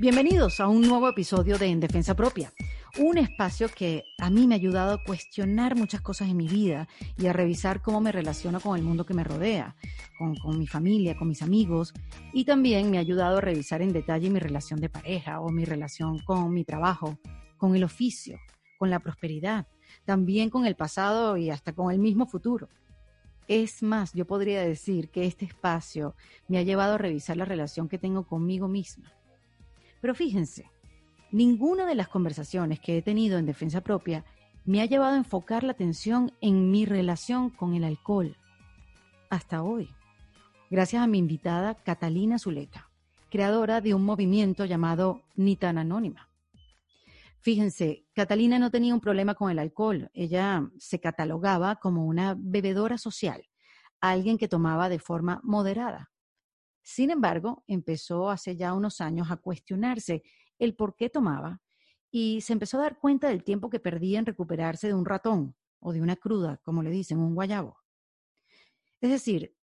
Bienvenidos a un nuevo episodio de En Defensa Propia, un espacio que a mí me ha ayudado a cuestionar muchas cosas en mi vida y a revisar cómo me relaciono con el mundo que me rodea, con, mi familia, con mis amigos, y también me ha ayudado a revisar en detalle mi relación de pareja o mi relación con mi trabajo, con el oficio, con la prosperidad, también con el pasado y hasta con el mismo futuro. Es más, yo podría decir que este espacio me ha llevado a revisar la relación que tengo conmigo misma pero fíjense, ninguna de las conversaciones que he tenido en defensa propia me ha llevado a enfocar la atención en mi relación con el alcohol. Hasta hoy. Gracias a mi invitada Catalina Zuleta, creadora de un movimiento llamado Ni tan Anónima. Fíjense, Catalina no tenía un problema con el alcohol. Ella se catalogaba como una bebedora social, alguien que tomaba de forma moderada. Sin embargo, empezó hace ya unos años a cuestionarse el por qué tomaba y se empezó a dar cuenta del tiempo que perdía en recuperarse de un ratón o de una cruda, como le dicen, un guayabo. Es decir,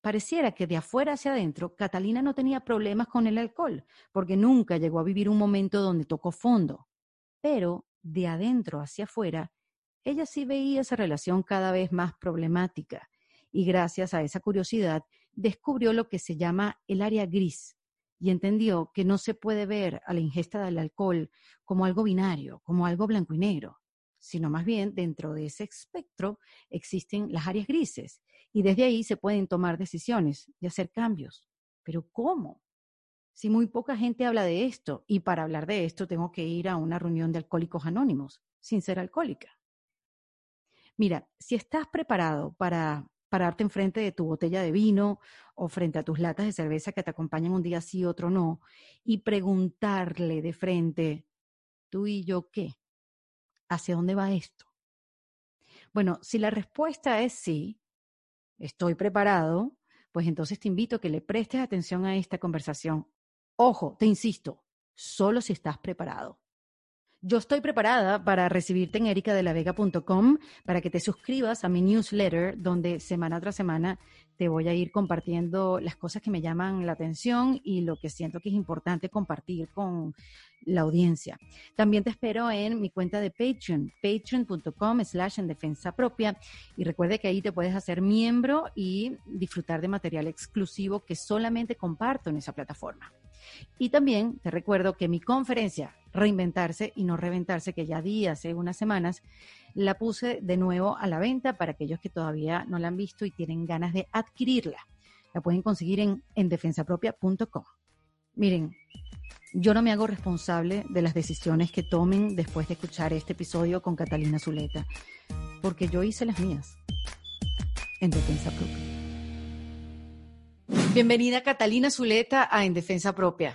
pareciera que de afuera hacia adentro Catalina no tenía problemas con el alcohol, porque nunca llegó a vivir un momento donde tocó fondo. Pero de adentro hacia afuera, ella sí veía esa relación cada vez más problemática. Y gracias a esa curiosidad, descubrió lo que se llama el área gris y entendió que no se puede ver a la ingesta del alcohol como algo binario, como algo blanco y negro, sino más bien dentro de ese espectro existen las áreas grises y desde ahí se pueden tomar decisiones y hacer cambios. Pero ¿cómo? Si muy poca gente habla de esto y para hablar de esto tengo que ir a una reunión de alcohólicos anónimos sin ser alcohólica. Mira, si estás preparado para pararte enfrente de tu botella de vino o frente a tus latas de cerveza que te acompañan un día sí, otro no, y preguntarle de frente, tú y yo qué, ¿hacia dónde va esto? Bueno, si la respuesta es sí, estoy preparado, pues entonces te invito a que le prestes atención a esta conversación. Ojo, te insisto, solo si estás preparado. Yo estoy preparada para recibirte en ericadelavega.com para que te suscribas a mi newsletter donde semana tras semana te voy a ir compartiendo las cosas que me llaman la atención y lo que siento que es importante compartir con la audiencia. También te espero en mi cuenta de Patreon, patreon.com slash en defensa propia. Y recuerde que ahí te puedes hacer miembro y disfrutar de material exclusivo que solamente comparto en esa plataforma. Y también te recuerdo que mi conferencia, Reinventarse y no reventarse, que ya di hace unas semanas, la puse de nuevo a la venta para aquellos que todavía no la han visto y tienen ganas de adquirirla. La pueden conseguir en, en defensapropia.com. Miren, yo no me hago responsable de las decisiones que tomen después de escuchar este episodio con Catalina Zuleta, porque yo hice las mías en Defensa Propia. Bienvenida Catalina Zuleta a En Defensa Propia.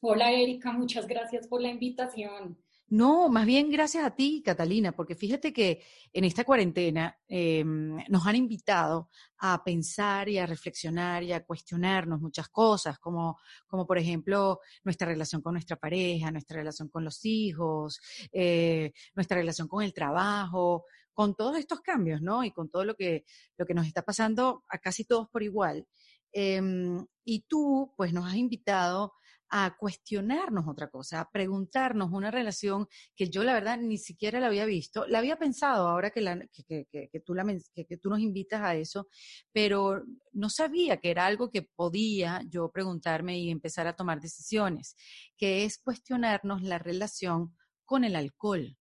Hola Erika, muchas gracias por la invitación. No, más bien gracias a ti, Catalina, porque fíjate que en esta cuarentena em, nos han invitado a pensar y a reflexionar y a cuestionarnos muchas cosas, como, como por ejemplo nuestra relación con nuestra pareja, nuestra relación con los hijos, eh, nuestra relación con el trabajo, con todos estos cambios, ¿no? Y con todo lo que, lo que nos está pasando a casi todos por igual. Em, y tú, pues, nos has invitado a cuestionarnos otra cosa, a preguntarnos una relación que yo la verdad ni siquiera la había visto, la había pensado ahora que, la, que, que, tú, la, que, tú nos invitas a eso, pero no sabía que era algo que podía yo preguntarme y empezar a tomar decisiones, que es cuestionarnos la relación con el alcohol.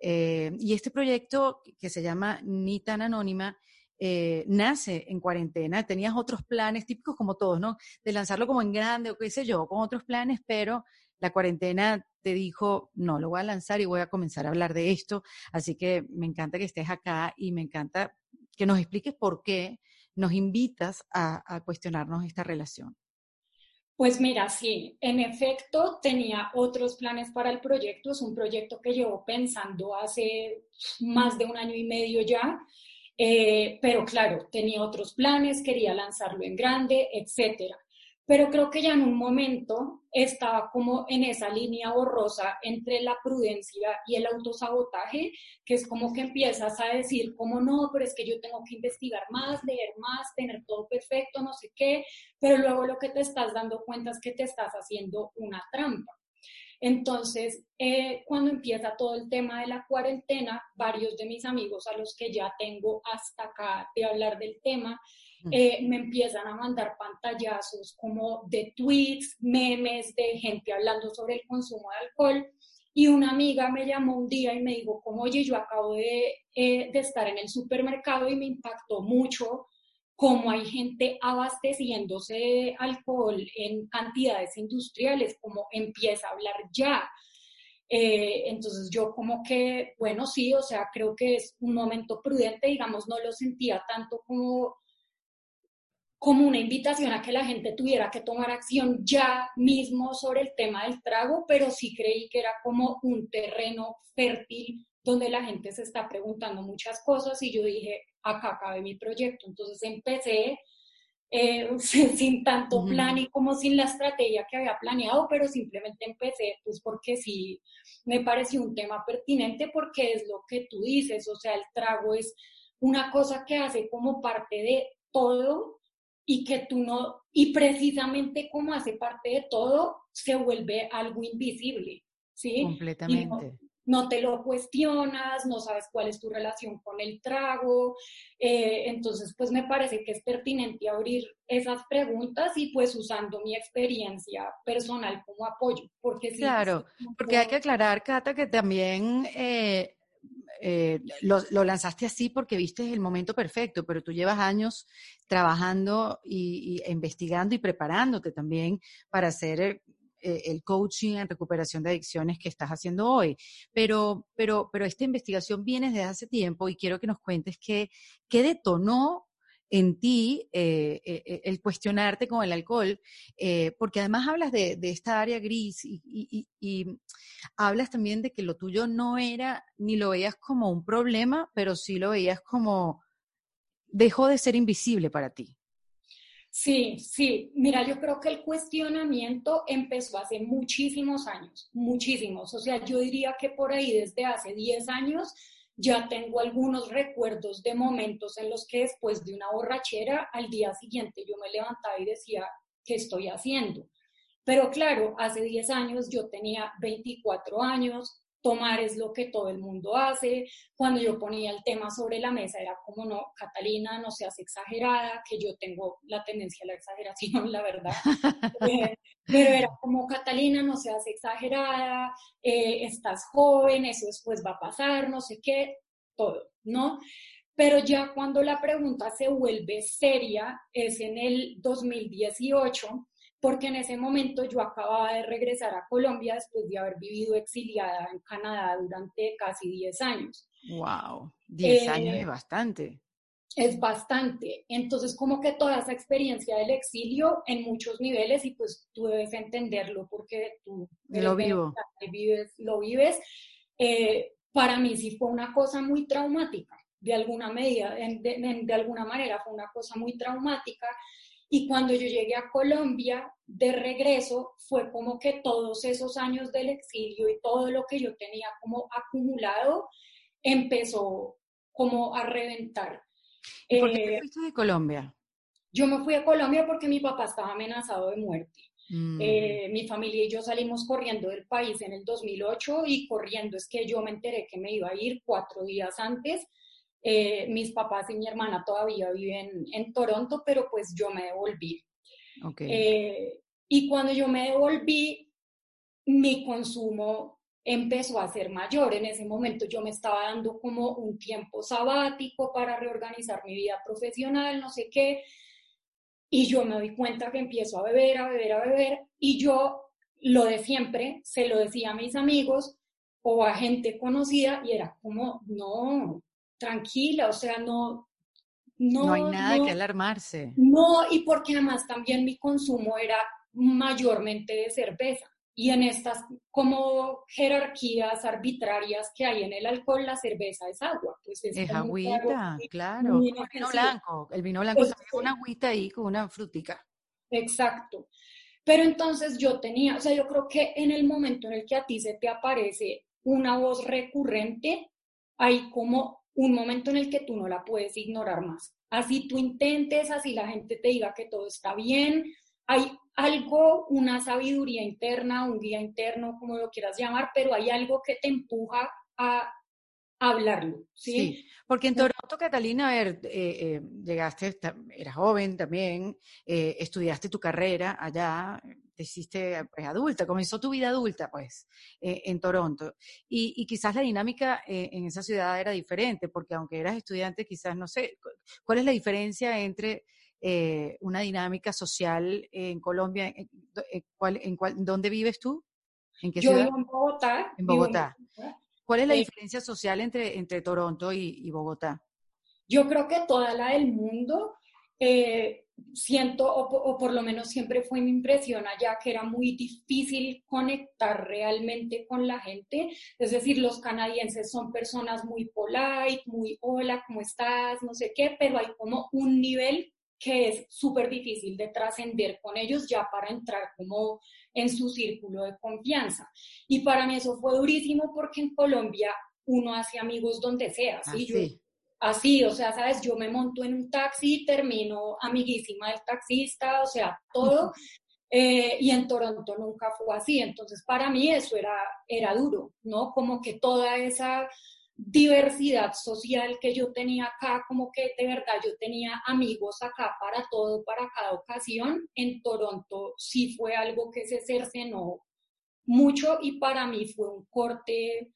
Eh, y este proyecto que se llama Ni tan anónima eh, nace en cuarentena, tenías otros planes típicos como todos, ¿no? De lanzarlo como en grande o qué sé yo, con otros planes, pero la cuarentena te dijo, no, lo voy a lanzar y voy a comenzar a hablar de esto. Así que me encanta que estés acá y me encanta que nos expliques por qué nos invitas a, a cuestionarnos esta relación. Pues mira, sí, en efecto tenía otros planes para el proyecto. Es un proyecto que llevo pensando hace más de un año y medio ya. Eh, pero claro, tenía otros planes, quería lanzarlo en grande, etcétera. pero creo que ya en un momento estaba como en esa línea borrosa entre la prudencia y el autosabotaje, que es como que empiezas a decir, como no, pero es que yo tengo que investigar más, leer más, tener todo perfecto, no sé qué, pero luego lo que te estás dando cuenta es que te estás haciendo una trampa. Entonces, eh, cuando empieza todo el tema de la cuarentena, varios de mis amigos a los que ya tengo hasta acá de hablar del tema, eh, me empiezan a mandar pantallazos como de tweets, memes de gente hablando sobre el consumo de alcohol. Y una amiga me llamó un día y me dijo, como, oye, yo acabo de, eh, de estar en el supermercado y me impactó mucho cómo hay gente abasteciéndose de alcohol en cantidades industriales, como empieza a hablar ya. Eh, entonces yo como que, bueno, sí, o sea, creo que es un momento prudente, digamos, no lo sentía tanto como como una invitación a que la gente tuviera que tomar acción ya mismo sobre el tema del trago, pero sí creí que era como un terreno fértil donde la gente se está preguntando muchas cosas y yo dije, acá cabe mi proyecto. Entonces empecé eh, sin tanto plan y como sin la estrategia que había planeado, pero simplemente empecé pues porque sí me pareció un tema pertinente porque es lo que tú dices, o sea, el trago es una cosa que hace como parte de todo y que tú no, y precisamente como hace parte de todo, se vuelve algo invisible, ¿sí? Completamente. No, te lo cuestionas, no sabes cuál es tu relación con el trago, eh, entonces pues me parece que es pertinente abrir esas preguntas y pues usando mi experiencia personal como apoyo, porque Claro, porque hay que aclarar, Cata, que también... Eh, eh, lo, lanzaste así porque viste el momento perfecto, pero tú llevas años trabajando y, investigando y preparándote también para hacer eh, el, coaching en recuperación de adicciones que estás haciendo hoy. Pero, pero, pero esta investigación viene desde hace tiempo y quiero que nos cuentes qué, qué detonó en ti eh, eh, el cuestionarte con el alcohol, porque además hablas de, esta área gris y, hablas también de que lo tuyo no era, ni lo veías como un problema, pero sí lo veías como, dejó de ser invisible para ti. Sí, sí. Mira, yo creo que el cuestionamiento empezó hace muchísimos años, muchísimos. O sea, yo diría que por ahí desde hace 10 años ya tengo algunos recuerdos de momentos en los que después de una borrachera, al día siguiente yo me levantaba y decía, ¿qué estoy haciendo? Pero claro, hace 10 años yo tenía 24 años, tomar es lo que todo el mundo hace. Cuando yo ponía el tema sobre la mesa era como, no, Catalina, no seas exagerada, que yo tengo la tendencia a la exageración, la verdad. Eh, pero era como, Catalina, no seas exagerada, eh, estás joven, eso después va a pasar, no sé qué, todo, ¿no? Pero ya cuando la pregunta se vuelve seria es en el 2018 porque en ese momento yo acababa de regresar a Colombia después de haber vivido exiliada en Canadá durante casi 10 años. ¡Wow! 10 años es bastante. Es bastante. Entonces, como que toda esa experiencia del exilio en muchos niveles, y pues tú debes entenderlo porque tú lo, vivo. vives, lo vives, eh, para mí sí fue una cosa muy traumática, de alguna medida, de alguna manera fue una cosa muy traumática y cuando yo llegué a Colombia de regreso, fue como que todos esos años del exilio y todo lo que yo tenía como acumulado empezó como a reventar. ¿Por qué te eh, fuiste de Colombia? Yo me fui a Colombia porque mi papá estaba amenazado de muerte. Mm. Eh, mi familia y yo salimos corriendo del país en el 2008 y corriendo es que yo me enteré que me iba a ir cuatro días antes eh, mis papás y mi hermana todavía viven en Toronto, pero pues yo me devolví. Eh, y cuando yo me devolví, mi consumo empezó a ser mayor. En ese momento yo me estaba dando como un tiempo sabático para reorganizar mi vida profesional, no sé qué. Y yo me doy cuenta que empiezo a beber, a beber, a beber. Y yo lo de siempre, se lo decía a mis amigos o a gente conocida y era como, no, tranquila, o sea, no... No, no hay nada que alarmarse. No, y porque además también mi consumo era mayormente de cerveza. Y en estas como jerarquías arbitrarias que hay en el alcohol, la cerveza es agua. Pues es, agüita, claro. el vino blanco. El vino blanco es una agüita ahí con una frutica. Exacto. Pero entonces yo tenía, o sea, yo creo que en el momento en el que a ti se te aparece una voz recurrente, hay como un momento en el que tú no la puedes ignorar más. Así tú intentes, así la gente te diga que todo está bien, hay algo, una sabiduría interna, un guía interno, como lo quieras llamar, pero hay algo que te empuja a hablarlo. Sí, porque en Toronto, Catalina, a ver, eh, eh, llegaste, eras joven también, eh, estudiaste tu carrera allá, te hiciste pues, adulta, comenzó tu vida adulta, pues, en Toronto. Y, quizás la dinámica en esa ciudad era diferente, porque aunque eras estudiante, quizás, no sé, ¿cuál es la diferencia entre una dinámica social en Colombia? ¿En, cuál, en cuál, ¿Dónde vives tú? ¿En qué Yo ciudad? Vivo en Bogotá. En Bogotá. ¿Cuál es la diferencia social entre, entre Toronto y, Bogotá? Yo creo que toda la del mundo, eh, siento, o, por lo menos siempre fue mi impresión allá, que era muy difícil conectar realmente con la gente. Es decir, los canadienses son personas muy polite, muy hola, ¿cómo estás? No sé qué, pero hay como un nivel que es súper difícil de trascender con ellos ya para entrar como en su círculo de confianza. Y para mí eso fue durísimo porque en Colombia uno hace amigos donde sea, ¿sí? Así. así, o sea, sabes, yo me monto en un taxi, termino amiguísima del taxista, o sea, todo. Eh, y en Toronto nunca fue así, entonces para mí eso era, era duro, ¿no? Como que toda esa diversidad social que yo tenía acá, como que de verdad yo tenía amigos acá para todo, para cada ocasión, en Toronto sí fue algo que se cercenó mucho y para mí fue un corte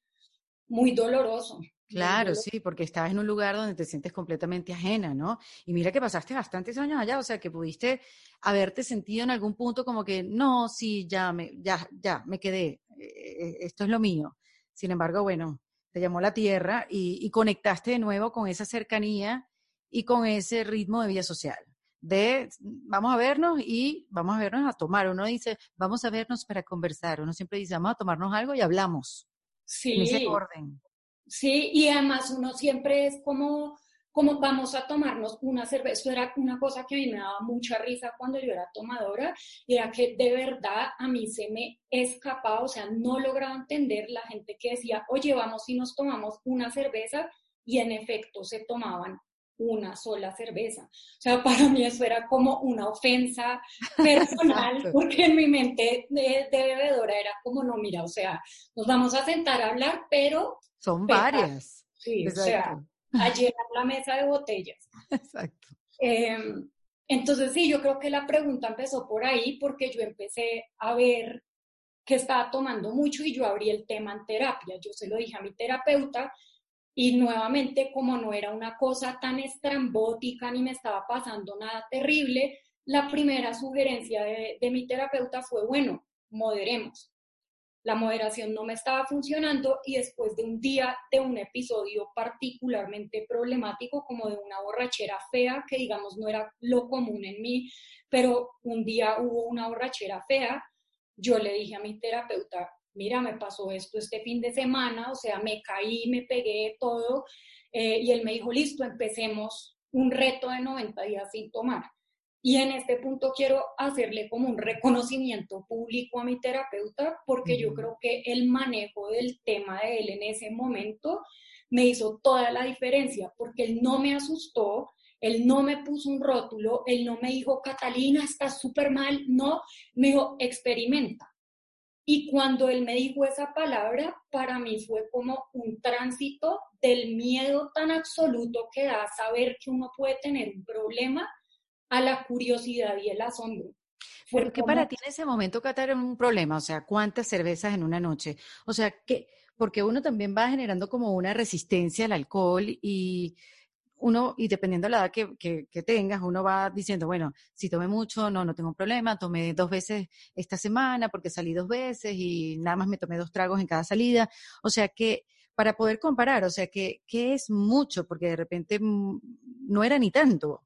muy doloroso. Claro, sí, porque estabas en un lugar donde te sientes completamente ajena, ¿no? Y mira que pasaste bastantes años allá, o sea, que pudiste haberte sentido en algún punto como que, no, sí, ya me, ya, ya, me quedé, eh, eh, esto es lo mío. Sin embargo, bueno, te llamó la tierra y, conectaste de nuevo con esa cercanía y con ese ritmo de vida social. De vamos a vernos y vamos a vernos a tomar. Uno dice, vamos a vernos para conversar. Uno siempre dice, vamos a tomarnos algo y hablamos. Sí. En ese orden. Sí, y además uno siempre es como como vamos a tomarnos una cerveza. Eso era una cosa que a mí me daba mucha risa cuando yo era tomadora, y era que de verdad a mí se me escapaba, o sea, no lograba entender la gente que decía, oye, vamos y nos tomamos una cerveza, y en efecto se tomaban una sola cerveza. O sea, para mí eso era como una ofensa personal, porque en mi mente de, bebedora era como, no, mira, o sea, nos vamos a sentar a hablar, pero... Son varias. Sí, o sea, a llenar la mesa de botellas. Exacto. Em, entonces sí, yo creo que la pregunta empezó por ahí porque yo empecé a ver que estaba tomando mucho y yo abrí el tema en terapia. Yo se lo dije a mi terapeuta y nuevamente como no era una cosa tan estrambótica ni me estaba pasando nada terrible, la primera sugerencia de, de mi terapeuta fue, bueno, moderemos la moderación no me estaba funcionando y después de un día de un episodio particularmente problemático, como de una borrachera fea, que digamos no era lo común en mí, pero un día hubo una borrachera fea, yo le dije a mi terapeuta, mira, me pasó esto este fin de semana, o sea, me caí, me pegué todo, eh, y él me dijo, listo, empecemos un reto de 90 días sin tomar. Y en este punto quiero hacerle como un reconocimiento público a mi terapeuta porque yo creo que el manejo del tema de él en ese momento me hizo toda la diferencia porque él no me asustó, él no me puso un rótulo, él no me dijo, Catalina, estás súper mal, no, me dijo, experimenta. Y cuando él me dijo esa palabra, para mí fue como un tránsito del miedo tan absoluto que da saber que uno puede tener un problema a la curiosidad y el asombro. ¿Por qué para ti en ese momento Qatar era un problema? O sea, ¿cuántas cervezas en una noche? O sea, que porque uno también va generando como una resistencia al alcohol y uno, y dependiendo de la edad que, que, tengas, uno va diciendo, bueno, si tomé mucho, no, no tengo un problema, tomé dos veces esta semana porque salí dos veces y nada más me tomé dos tragos en cada salida. O sea que para poder comparar, o sea que, que es mucho, porque de repente mm, no era ni tanto.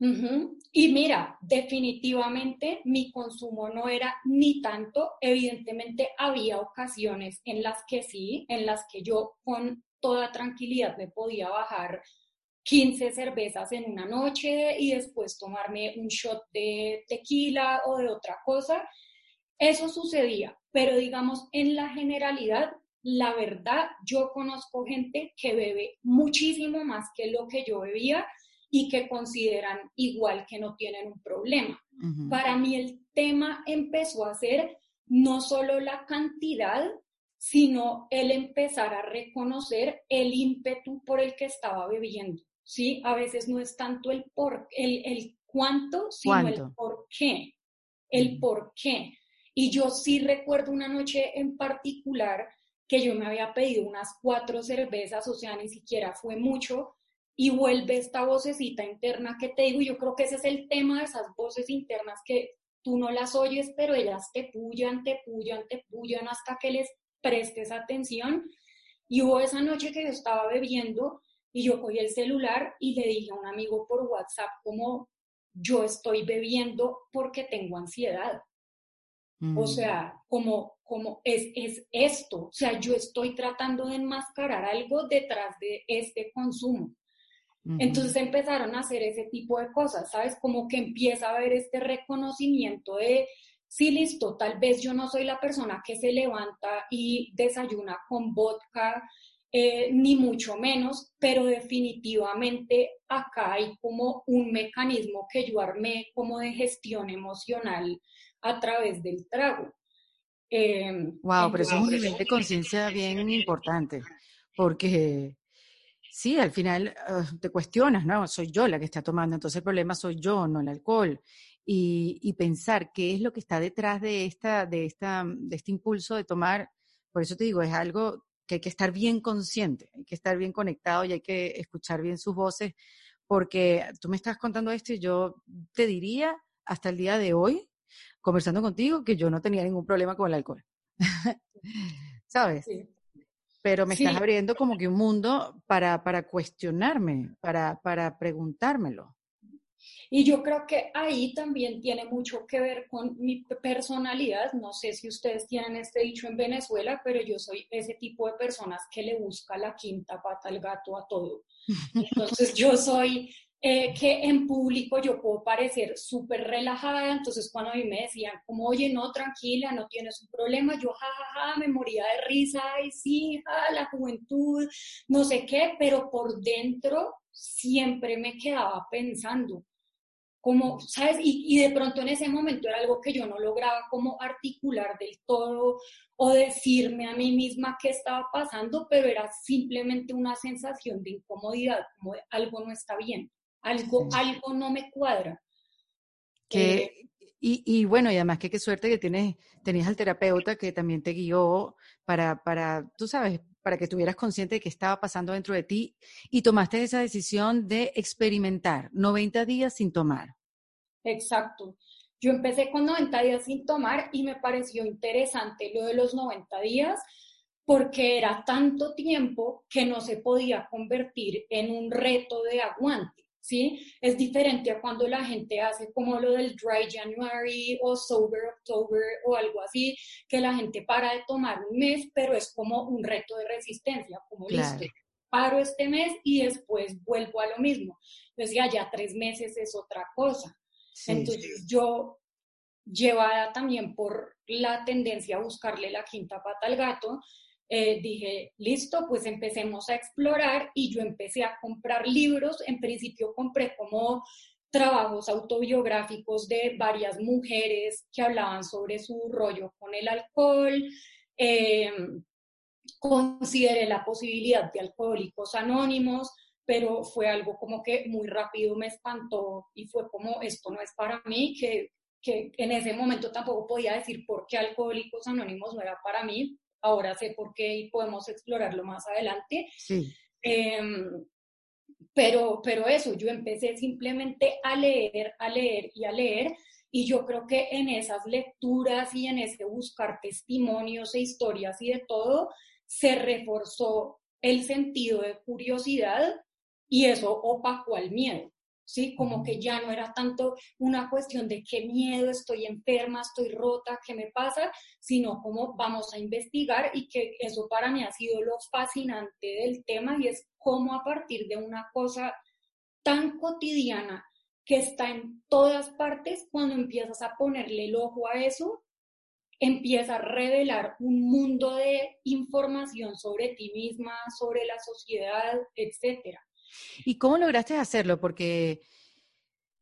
Y mira, definitivamente mi consumo no era ni tanto, evidentemente había ocasiones en las que sí, en las que yo con toda tranquilidad me podía bajar 15 cervezas en una noche y después tomarme un shot de tequila o de otra cosa. Eso sucedía, pero digamos, en la generalidad, la verdad, yo conozco gente que bebe muchísimo más que lo que yo bebía y que consideran igual que no tienen un problema. Para mí el tema empezó a ser no solo la cantidad, sino el empezar a reconocer el ímpetu por el que estaba bebiendo. ¿sí? A veces no es tanto el, por, el, el cuánto, sino el por qué. El por qué. Y yo sí recuerdo una noche en particular que yo me había pedido unas cuatro cervezas, o sea, ni siquiera fue mucho, y vuelve esta vocecita interna que te digo, yo creo que ese es el tema de esas voces internas que tú no las oyes, pero ellas te pullan, te pullan, te pullan hasta que les prestes atención. Y hubo esa noche que yo estaba bebiendo y yo cogí el celular y le dije a un amigo por WhatsApp como yo estoy bebiendo porque tengo ansiedad. O mm. sea, como, como es, es esto, o sea, yo estoy tratando de enmascarar algo detrás de este consumo. Entonces empezaron a hacer ese tipo de cosas, ¿sabes? Como que empieza a haber este reconocimiento de, sí, listo, tal vez yo no soy la persona que se levanta y desayuna con vodka, eh, ni mucho menos, pero definitivamente acá hay como un mecanismo que yo armé como de gestión emocional a través del trago. wow, pero eso es un nivel de conciencia bien importante, porque sí, al final ah, te cuestionas, ¿no? Soy yo la que está tomando, entonces el problema soy yo, no el alcohol. Y, y, pensar qué es lo que está detrás de, esta, de, esta, de este impulso de tomar, por eso te digo, es algo que hay que estar bien consciente, hay que estar bien conectado y hay que escuchar bien sus voces, porque tú me estás contando esto y yo te diría hasta el día de hoy, conversando contigo, que yo no tenía ningún problema con el alcohol. ¿Sabes? Pero me estás abriendo como que un mundo para, para cuestionarme, para, para preguntármelo. Y yo creo que ahí también tiene mucho que ver con mi personalidad. No sé si ustedes tienen este dicho en Venezuela, pero yo soy ese tipo de personas que le busca la quinta pata al gato a todo. Entonces yo soy eh, que en público yo puedo parecer súper relajada, entonces cuando a mí me decían como, oye, no, tranquila, no tienes un problema, yo jajaja, me moría de risa, y sí, la juventud, no sé qué, pero por dentro siempre me quedaba pensando, como, ¿sabes? Y, de pronto en ese momento era algo que yo no lograba como articular del todo o decirme a mí misma qué estaba pasando, pero era simplemente una sensación de incomodidad, como algo no está bien, algo, algo no me cuadra. Que, eh, y, y, bueno, y además que qué suerte que tienes, tenías al terapeuta que también te guió para, para, tú sabes, para que estuvieras consciente de qué estaba pasando dentro de ti y tomaste esa decisión de experimentar 90 días sin tomar. Exacto. Yo empecé con 90 días sin tomar y me pareció interesante lo de los 90 días porque era tanto tiempo que no se podía convertir en un reto de aguante. ¿Sí? Es diferente a cuando la gente hace como lo del Dry January o Sober October o algo así, que la gente para de tomar un mes, pero es como un reto de resistencia, como listo, paro este mes y después vuelvo a lo mismo. Entonces ya, ya tres meses es otra cosa. Entonces yo, llevada también por la tendencia a buscarle la quinta pata al gato, eh, dije, listo, pues empecemos a explorar y yo empecé a comprar libros. En principio compré como trabajos autobiográficos de varias mujeres que hablaban sobre su rollo con el alcohol. Em, consideré la posibilidad de alcohólicos anónimos pero fue algo como que muy rápido me espantó y fue como, esto no es para mí, que, que en ese momento tampoco podía decir por qué Alcohólicos Anónimos no era para mí, ahora sé por qué y podemos explorarlo más adelante. Sí. Em, pero, pero eso, yo empecé simplemente a leer, a leer y a leer, y yo creo que en esas lecturas y en ese buscar testimonios e historias y de todo, se reforzó el sentido de curiosidad y eso opacó al miedo, ¿sí? Como que ya no era tanto una cuestión de qué miedo, estoy enferma, estoy rota, qué me pasa, sino como vamos a investigar y que eso para mí ha sido lo fascinante del tema y es cómo a partir de una cosa tan cotidiana que está en todas partes, cuando empiezas a ponerle el ojo a eso, empieza a revelar un mundo de información sobre ti misma, sobre la sociedad, etcétera. ¿Y cómo lograste hacerlo? Porque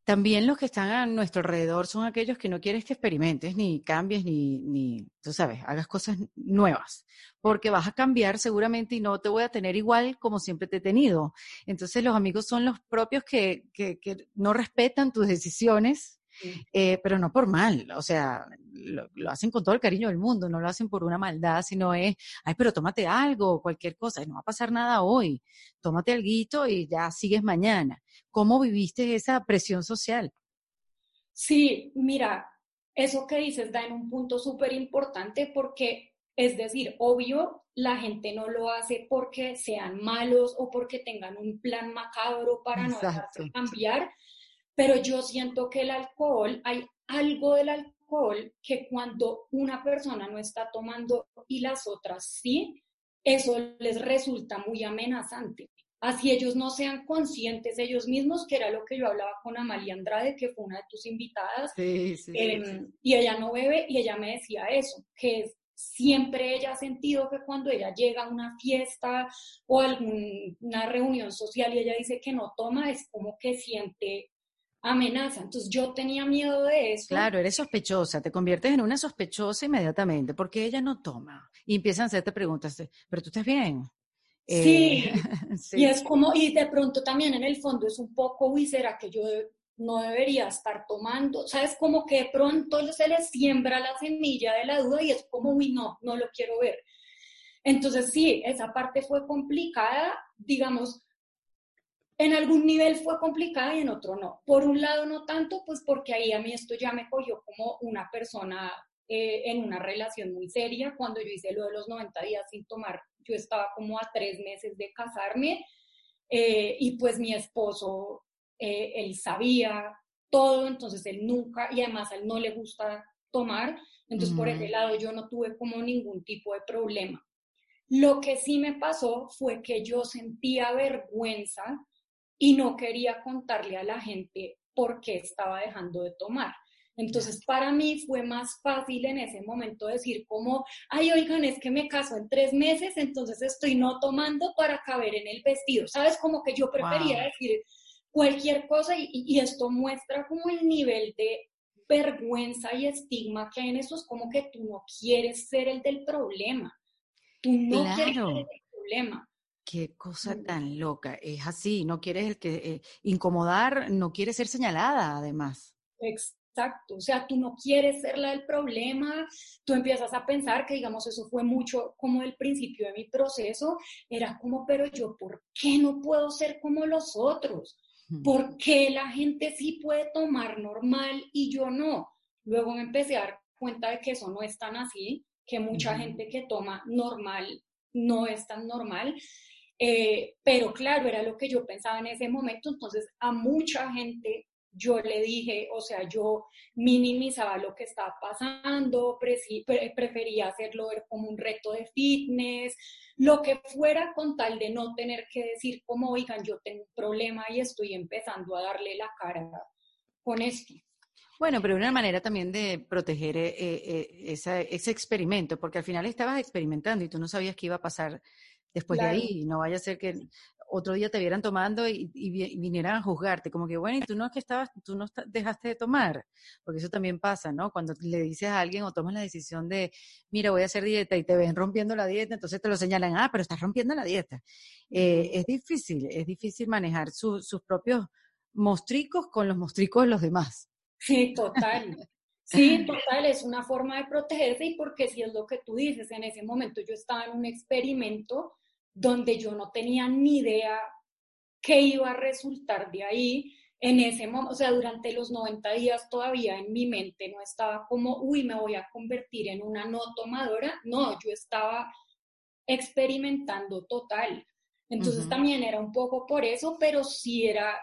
también los que están a nuestro alrededor son aquellos que no quieren que experimentes, ni cambies, ni, ni, tú sabes, hagas cosas nuevas, porque vas a cambiar seguramente y no te voy a tener igual como siempre te he tenido. Entonces los amigos son los propios que, que, que no respetan tus decisiones, eh, pero no por mal, o sea, lo, lo, hacen con todo el cariño del mundo, no lo hacen por una maldad, sino es, ay, pero tómate algo, cualquier cosa, no va a pasar nada hoy, tómate algo y ya sigues mañana. ¿Cómo viviste esa presión social? Sí, mira, eso que dices da en un punto súper importante porque, es decir, obvio, la gente no lo hace porque sean malos o porque tengan un plan macabro para no dejarse cambiar, pero yo siento que el alcohol, hay algo del alcohol que cuando una persona no está tomando y las otras sí, eso les resulta muy amenazante. Así ellos no sean conscientes ellos mismos, que era lo que yo hablaba con Amalia Andrade, que fue una de tus invitadas, em, y ella no bebe, y ella me decía eso, que siempre ella ha sentido que cuando ella llega a una fiesta o alguna reunión social y ella dice que no toma, es como que siente amenaza. Entonces yo tenía miedo de eso. Claro, eres sospechosa, te conviertes en una sospechosa inmediatamente, porque ella no toma. Y empiezan a hacerte preguntas, pero tú estás bien, Sí, eh, sí, y es como, y de pronto también en el fondo es un poco, uy, ¿será que yo no debería estar tomando? ¿Sabes? Como que de pronto se le siembra la semilla de la duda y es como, uy, no, no lo quiero ver. Entonces sí, esa parte fue complicada, digamos, en algún nivel fue complicada y en otro no. Por un lado no tanto, pues porque ahí a mí esto ya me cogió como una persona eh, en una relación muy seria. Cuando yo hice lo de los 90 días sin tomar yo estaba como a tres meses de casarme eh, y pues mi esposo, eh, él sabía todo, entonces él nunca, y además a él no le gusta tomar, entonces por ese lado yo no tuve como ningún tipo de problema. Lo que sí me pasó fue que yo sentía vergüenza y no quería contarle a la gente por qué estaba dejando de tomar. Entonces, para mí fue más fácil en ese momento decir como, ay, oigan, es que me caso en tres meses, entonces estoy no tomando para caber en el vestido. ¿Sabes? Como que yo prefería decir cualquier cosa y, esto muestra como el nivel de vergüenza y estigma que hay en eso. Es como que tú no quieres ser el del problema. Tú no quieres ser el del problema. Qué cosa tan loca. Es así, no quieres el que eh, incomodar, no quieres ser señalada, además. Exacto, o sea, tú no quieres ser la del problema, tú empiezas a pensar que, digamos, eso fue mucho como el principio de mi proceso, era como, pero yo, ¿por qué no puedo ser como los otros? ¿Por qué la gente sí puede tomar normal y yo no? Luego me empecé a dar cuenta de que eso no es tan así, que mucha gente que toma normal no es tan normal. Eh, pero claro, era lo que yo pensaba en ese momento, entonces a mucha gente yo le dije, o sea, yo minimizaba lo que estaba pasando, prefería hacerlo ver como un reto de fitness, lo que fuera con tal de no tener que decir como, oigan, yo tengo un problema y estoy empezando a darle la cara con esto. Bueno, pero una manera también de proteger eh, eh, ese experimento, porque al final estabas experimentando y tú no sabías qué iba a pasar después de ahí. No vaya a ser que otro día te vieran tomando y, vinieran a juzgarte, como que, bueno, y tú no es que estabas, tú no dejaste de tomar, porque eso también pasa, ¿no? Cuando le dices a alguien o tomas la decisión de, mira, voy a hacer dieta y te ven rompiendo la dieta, entonces te lo señalan, ah, pero estás rompiendo la dieta. Eh, es difícil, es difícil manejar sus propios mostricos con los mostricos de los demás. Sí, total. Sí, total, es una forma de protegerse y porque si es lo que tú dices, en ese momento yo estaba en un experimento donde yo no tenía ni idea qué iba a resultar de ahí. En ese momento, o sea, durante los 90 días todavía en mi mente no estaba como, uy, me voy a convertir en una no tomadora. No, yo estaba experimentando total. Entonces también era un poco por eso, pero sí era,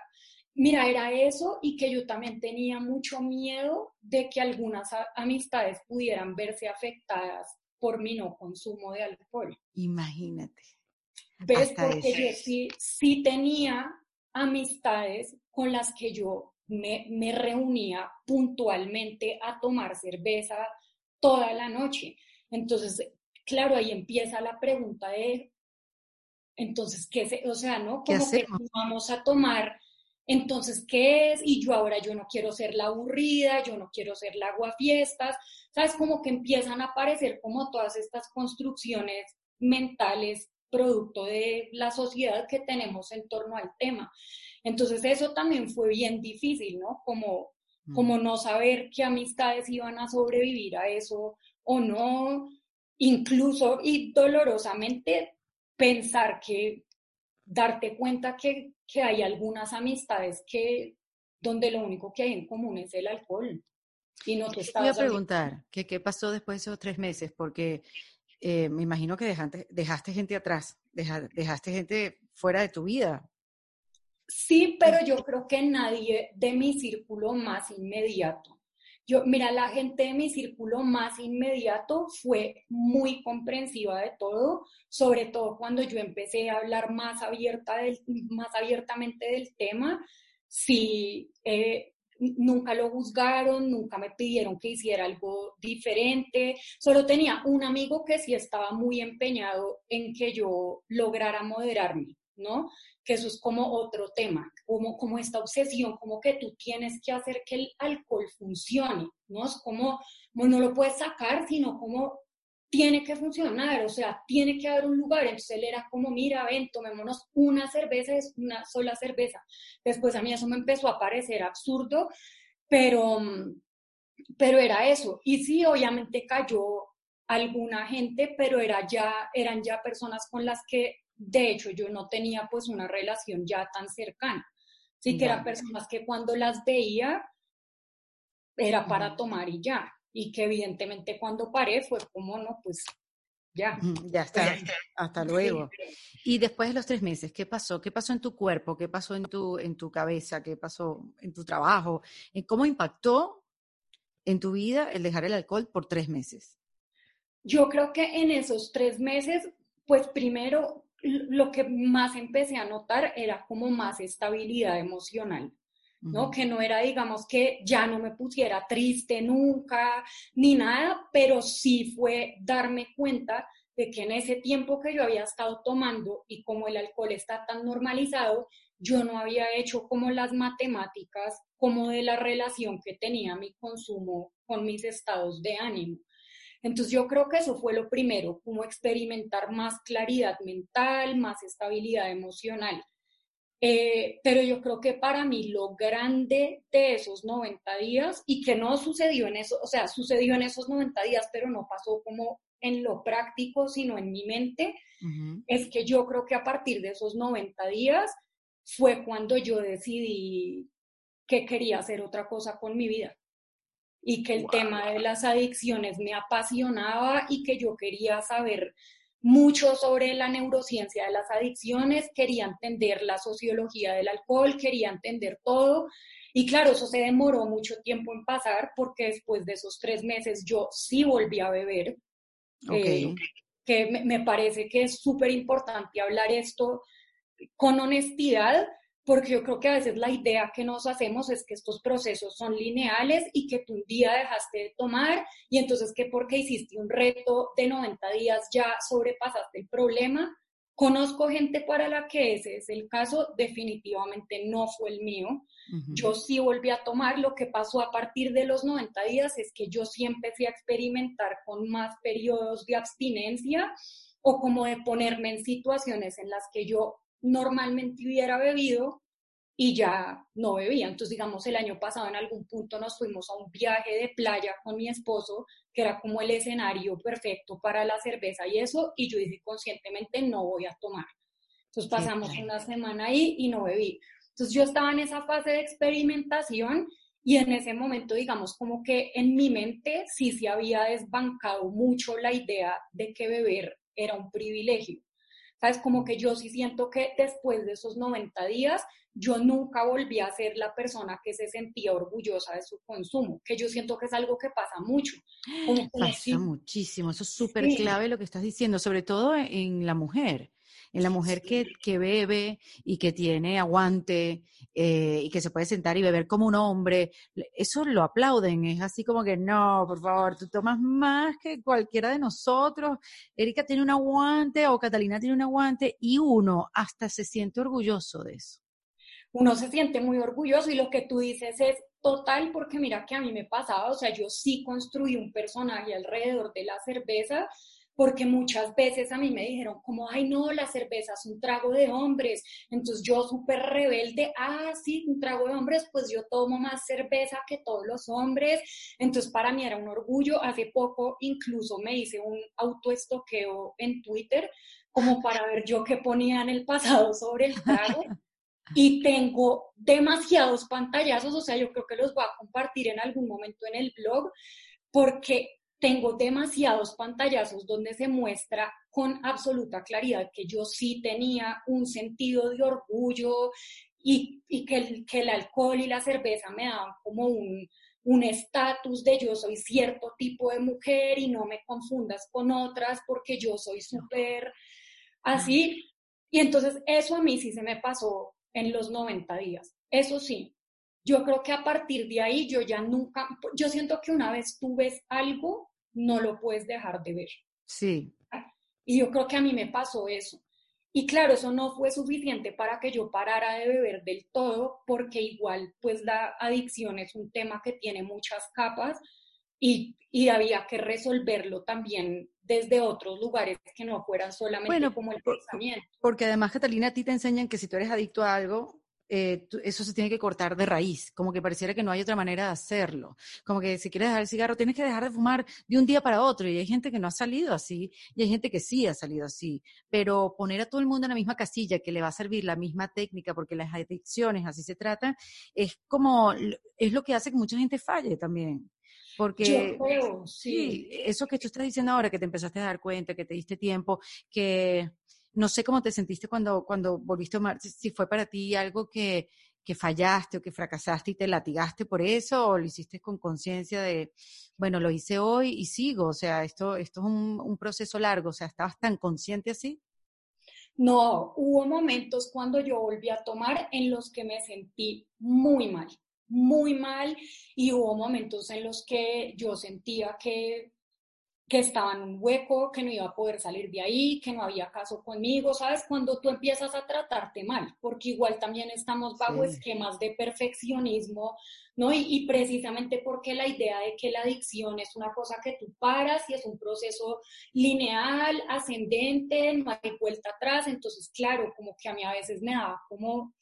mira, era eso y que yo también tenía mucho miedo de que algunas amistades pudieran verse afectadas por mi no consumo de alcohol. Imagínate. ¿Ves? Porque yo sí, sí tenía amistades con las que yo me, me reunía puntualmente a tomar cerveza toda la noche. Entonces, claro, ahí empieza la pregunta de, entonces, ¿qué se, o sea, ¿no? Como que vamos a tomar, entonces, ¿qué es? Y yo ahora yo no quiero ser la aburrida, yo no quiero ser la aguafiestas, ¿sabes? Como que empiezan a aparecer como todas estas construcciones mentales producto de la sociedad que tenemos en torno al tema. Entonces eso también fue bien difícil, ¿no? Como, como mm. no saber qué amistades iban a sobrevivir a eso o no, incluso y dolorosamente pensar que darte cuenta que, que hay algunas amistades que donde lo único que hay en común es el alcohol. Y no te. Voy a preguntar, ¿qué, ¿qué pasó después de esos tres meses? Porque eh, me imagino que dejaste, dejaste gente atrás, dejaste gente fuera de tu vida. Sí, pero yo creo que nadie de mi círculo más inmediato. Yo, mira, la gente de mi círculo más inmediato fue muy comprensiva de todo, sobre todo cuando yo empecé a hablar más, abierta más abiertamente del tema. Sí, eh, nunca lo juzgaron, nunca me pidieron que hiciera algo diferente. Solo tenía un amigo que sí estaba muy empeñado en que yo lograra moderarme, ¿no? Que eso es como otro tema, como, como esta obsesión, como que tú tienes que hacer que el alcohol funcione, ¿no? Es como, como no lo puedes sacar, sino como tiene que funcionar, o sea, tiene que haber un lugar. Entonces él era como, mira, ven, tomémonos una cerveza, es una sola cerveza. Después a mí eso me empezó a parecer absurdo, pero, pero era eso. Y sí, obviamente cayó alguna gente, pero era ya, eran ya personas con las que, de hecho, yo no tenía pues una relación ya tan cercana. Sí, que eran personas que cuando las veía era para tomar y ya y que evidentemente cuando paré fue como, no, pues ya. Ya está, hasta luego. Y después de los tres meses, ¿qué pasó? ¿Qué pasó en tu cuerpo? ¿Qué pasó en tu, en tu cabeza? ¿Qué pasó en tu trabajo? ¿Cómo impactó en tu vida el dejar el alcohol por tres meses? Yo creo que en esos tres meses, pues primero lo que más empecé a notar era como más estabilidad emocional. ¿no? Que no era, digamos, que ya no me pusiera triste nunca, ni nada, pero sí fue darme cuenta de que en ese tiempo que yo había estado tomando y como el alcohol está tan normalizado, yo no había hecho como las matemáticas, como de la relación que tenía mi consumo con mis estados de ánimo. Entonces yo creo que eso fue lo primero, como experimentar más claridad mental, más estabilidad emocional. Eh, pero yo creo que para mí lo grande de esos 90 días y que no sucedió en eso, o sea, sucedió en esos 90 días, pero no pasó como en lo práctico, sino en mi mente, es que yo creo que a partir de esos 90 días fue cuando yo decidí que quería hacer otra cosa con mi vida y que el tema de las adicciones me apasionaba y que yo quería saber mucho sobre la neurociencia de las adicciones, quería entender la sociología del alcohol, quería entender todo. Y claro, eso se demoró mucho tiempo en pasar porque después de esos tres meses yo sí volví a beber. Eh, que me parece que es súper importante hablar esto con honestidad, porque yo creo que a veces la idea que nos hacemos es que estos procesos son lineales y que tú un día dejaste de tomar y entonces que porque hiciste un reto de 90 días ya sobrepasaste el problema. Conozco gente para la que ese es el caso, definitivamente no fue el mío. Yo sí volví a tomar, lo que pasó a partir de los 90 días es que yo sí empecé a experimentar con más periodos de abstinencia o como de ponerme en situaciones en las que yo normalmente hubiera bebido y ya no bebía. Entonces, digamos, el año pasado en algún punto nos fuimos a un viaje de playa con mi esposo, que era como el escenario perfecto para la cerveza y eso, y yo dije conscientemente no voy a tomar. Entonces pasamos una semana ahí y no bebí. Entonces yo estaba en esa fase de experimentación y en ese momento, digamos, como que en mi mente sí se había desbancado mucho la idea de que beber era un privilegio. ¿Sabes? Como que yo sí siento que después de esos 90 días, yo nunca volví a ser la persona que se sentía orgullosa de su consumo, que yo siento que es algo que pasa mucho. pasa muchísimo, eso es súper clave lo que estás diciendo, sobre todo en la mujer. En la mujer que, que bebe y que tiene aguante eh, y que se puede sentar y beber como un hombre, eso lo aplauden, es así como que no, por favor, tú tomas más que cualquiera de nosotros, Erika tiene un aguante o Catalina tiene un aguante y uno hasta se siente orgulloso de eso. Uno se siente muy orgulloso y lo que tú dices es total porque mira que a mí me pasaba, o sea, yo sí construí un personaje alrededor de la cerveza porque muchas veces a mí me dijeron como, ay no, la cerveza es un trago de hombres, entonces yo súper rebelde, ah, sí, un trago de hombres, pues yo tomo más cerveza que todos los hombres, entonces para mí era un orgullo, hace poco incluso me hice un autoestoqueo en Twitter como para ver yo qué ponía en el pasado sobre el trago. Y tengo demasiados pantallazos, o sea, yo creo que los voy a compartir en algún momento en el blog, porque tengo demasiados pantallazos donde se muestra con absoluta claridad que yo sí tenía un sentido de orgullo y, que, el, que el alcohol y la cerveza me daban como un estatus de yo soy cierto tipo de mujer y no me confundas con otras porque yo soy súper así. Y entonces eso a mí sí se me pasó en los 90 días. Eso sí, yo creo que a partir de ahí yo ya nunca, yo siento que una vez tú ves algo, no lo puedes dejar de ver. Sí. Y yo creo que a mí me pasó eso. Y claro, eso no fue suficiente para que yo parara de beber del todo, porque igual, pues la adicción es un tema que tiene muchas capas y, y había que resolverlo también desde otros lugares que no fueran solamente como el pensamiento. Porque además, Catalina, a ti te enseñan que si tú eres adicto a algo, eh, eso se tiene que cortar de raíz, como que pareciera que no hay otra manera de hacerlo, como que si quieres dejar el cigarro tienes que dejar de fumar de un día para otro y hay gente que no ha salido así y hay gente que sí ha salido así, pero poner a todo el mundo en la misma casilla que le va a servir la misma técnica porque las adicciones así se tratan, es como, es lo que hace que mucha gente falle también. Porque sí. eso que tú estás diciendo ahora, que te empezaste a dar cuenta, que te diste tiempo, que no sé cómo te sentiste cuando, cuando volviste a tomar, si fue para ti algo que, que fallaste o que fracasaste y te latigaste por eso, o lo hiciste con conciencia de, bueno, lo hice hoy y sigo, o sea, esto, esto es un, un, proceso largo, o sea, ¿estabas tan consciente así? No, hubo momentos cuando yo volví a tomar en los que me sentí muy mal, muy mal, y hubo momentos en los que yo sentía que que estaba en un hueco, que no iba a poder salir de ahí, que no había caso conmigo, ¿sabes? Cuando tú empiezas a tratarte mal, porque igual también estamos bajo esquemas de perfeccionismo, ¿no? Y, precisamente porque la idea de que la adicción es una cosa que tú paras y es un proceso lineal, ascendente, no hay vuelta atrás, entonces, claro, como que a mí a veces me daba como,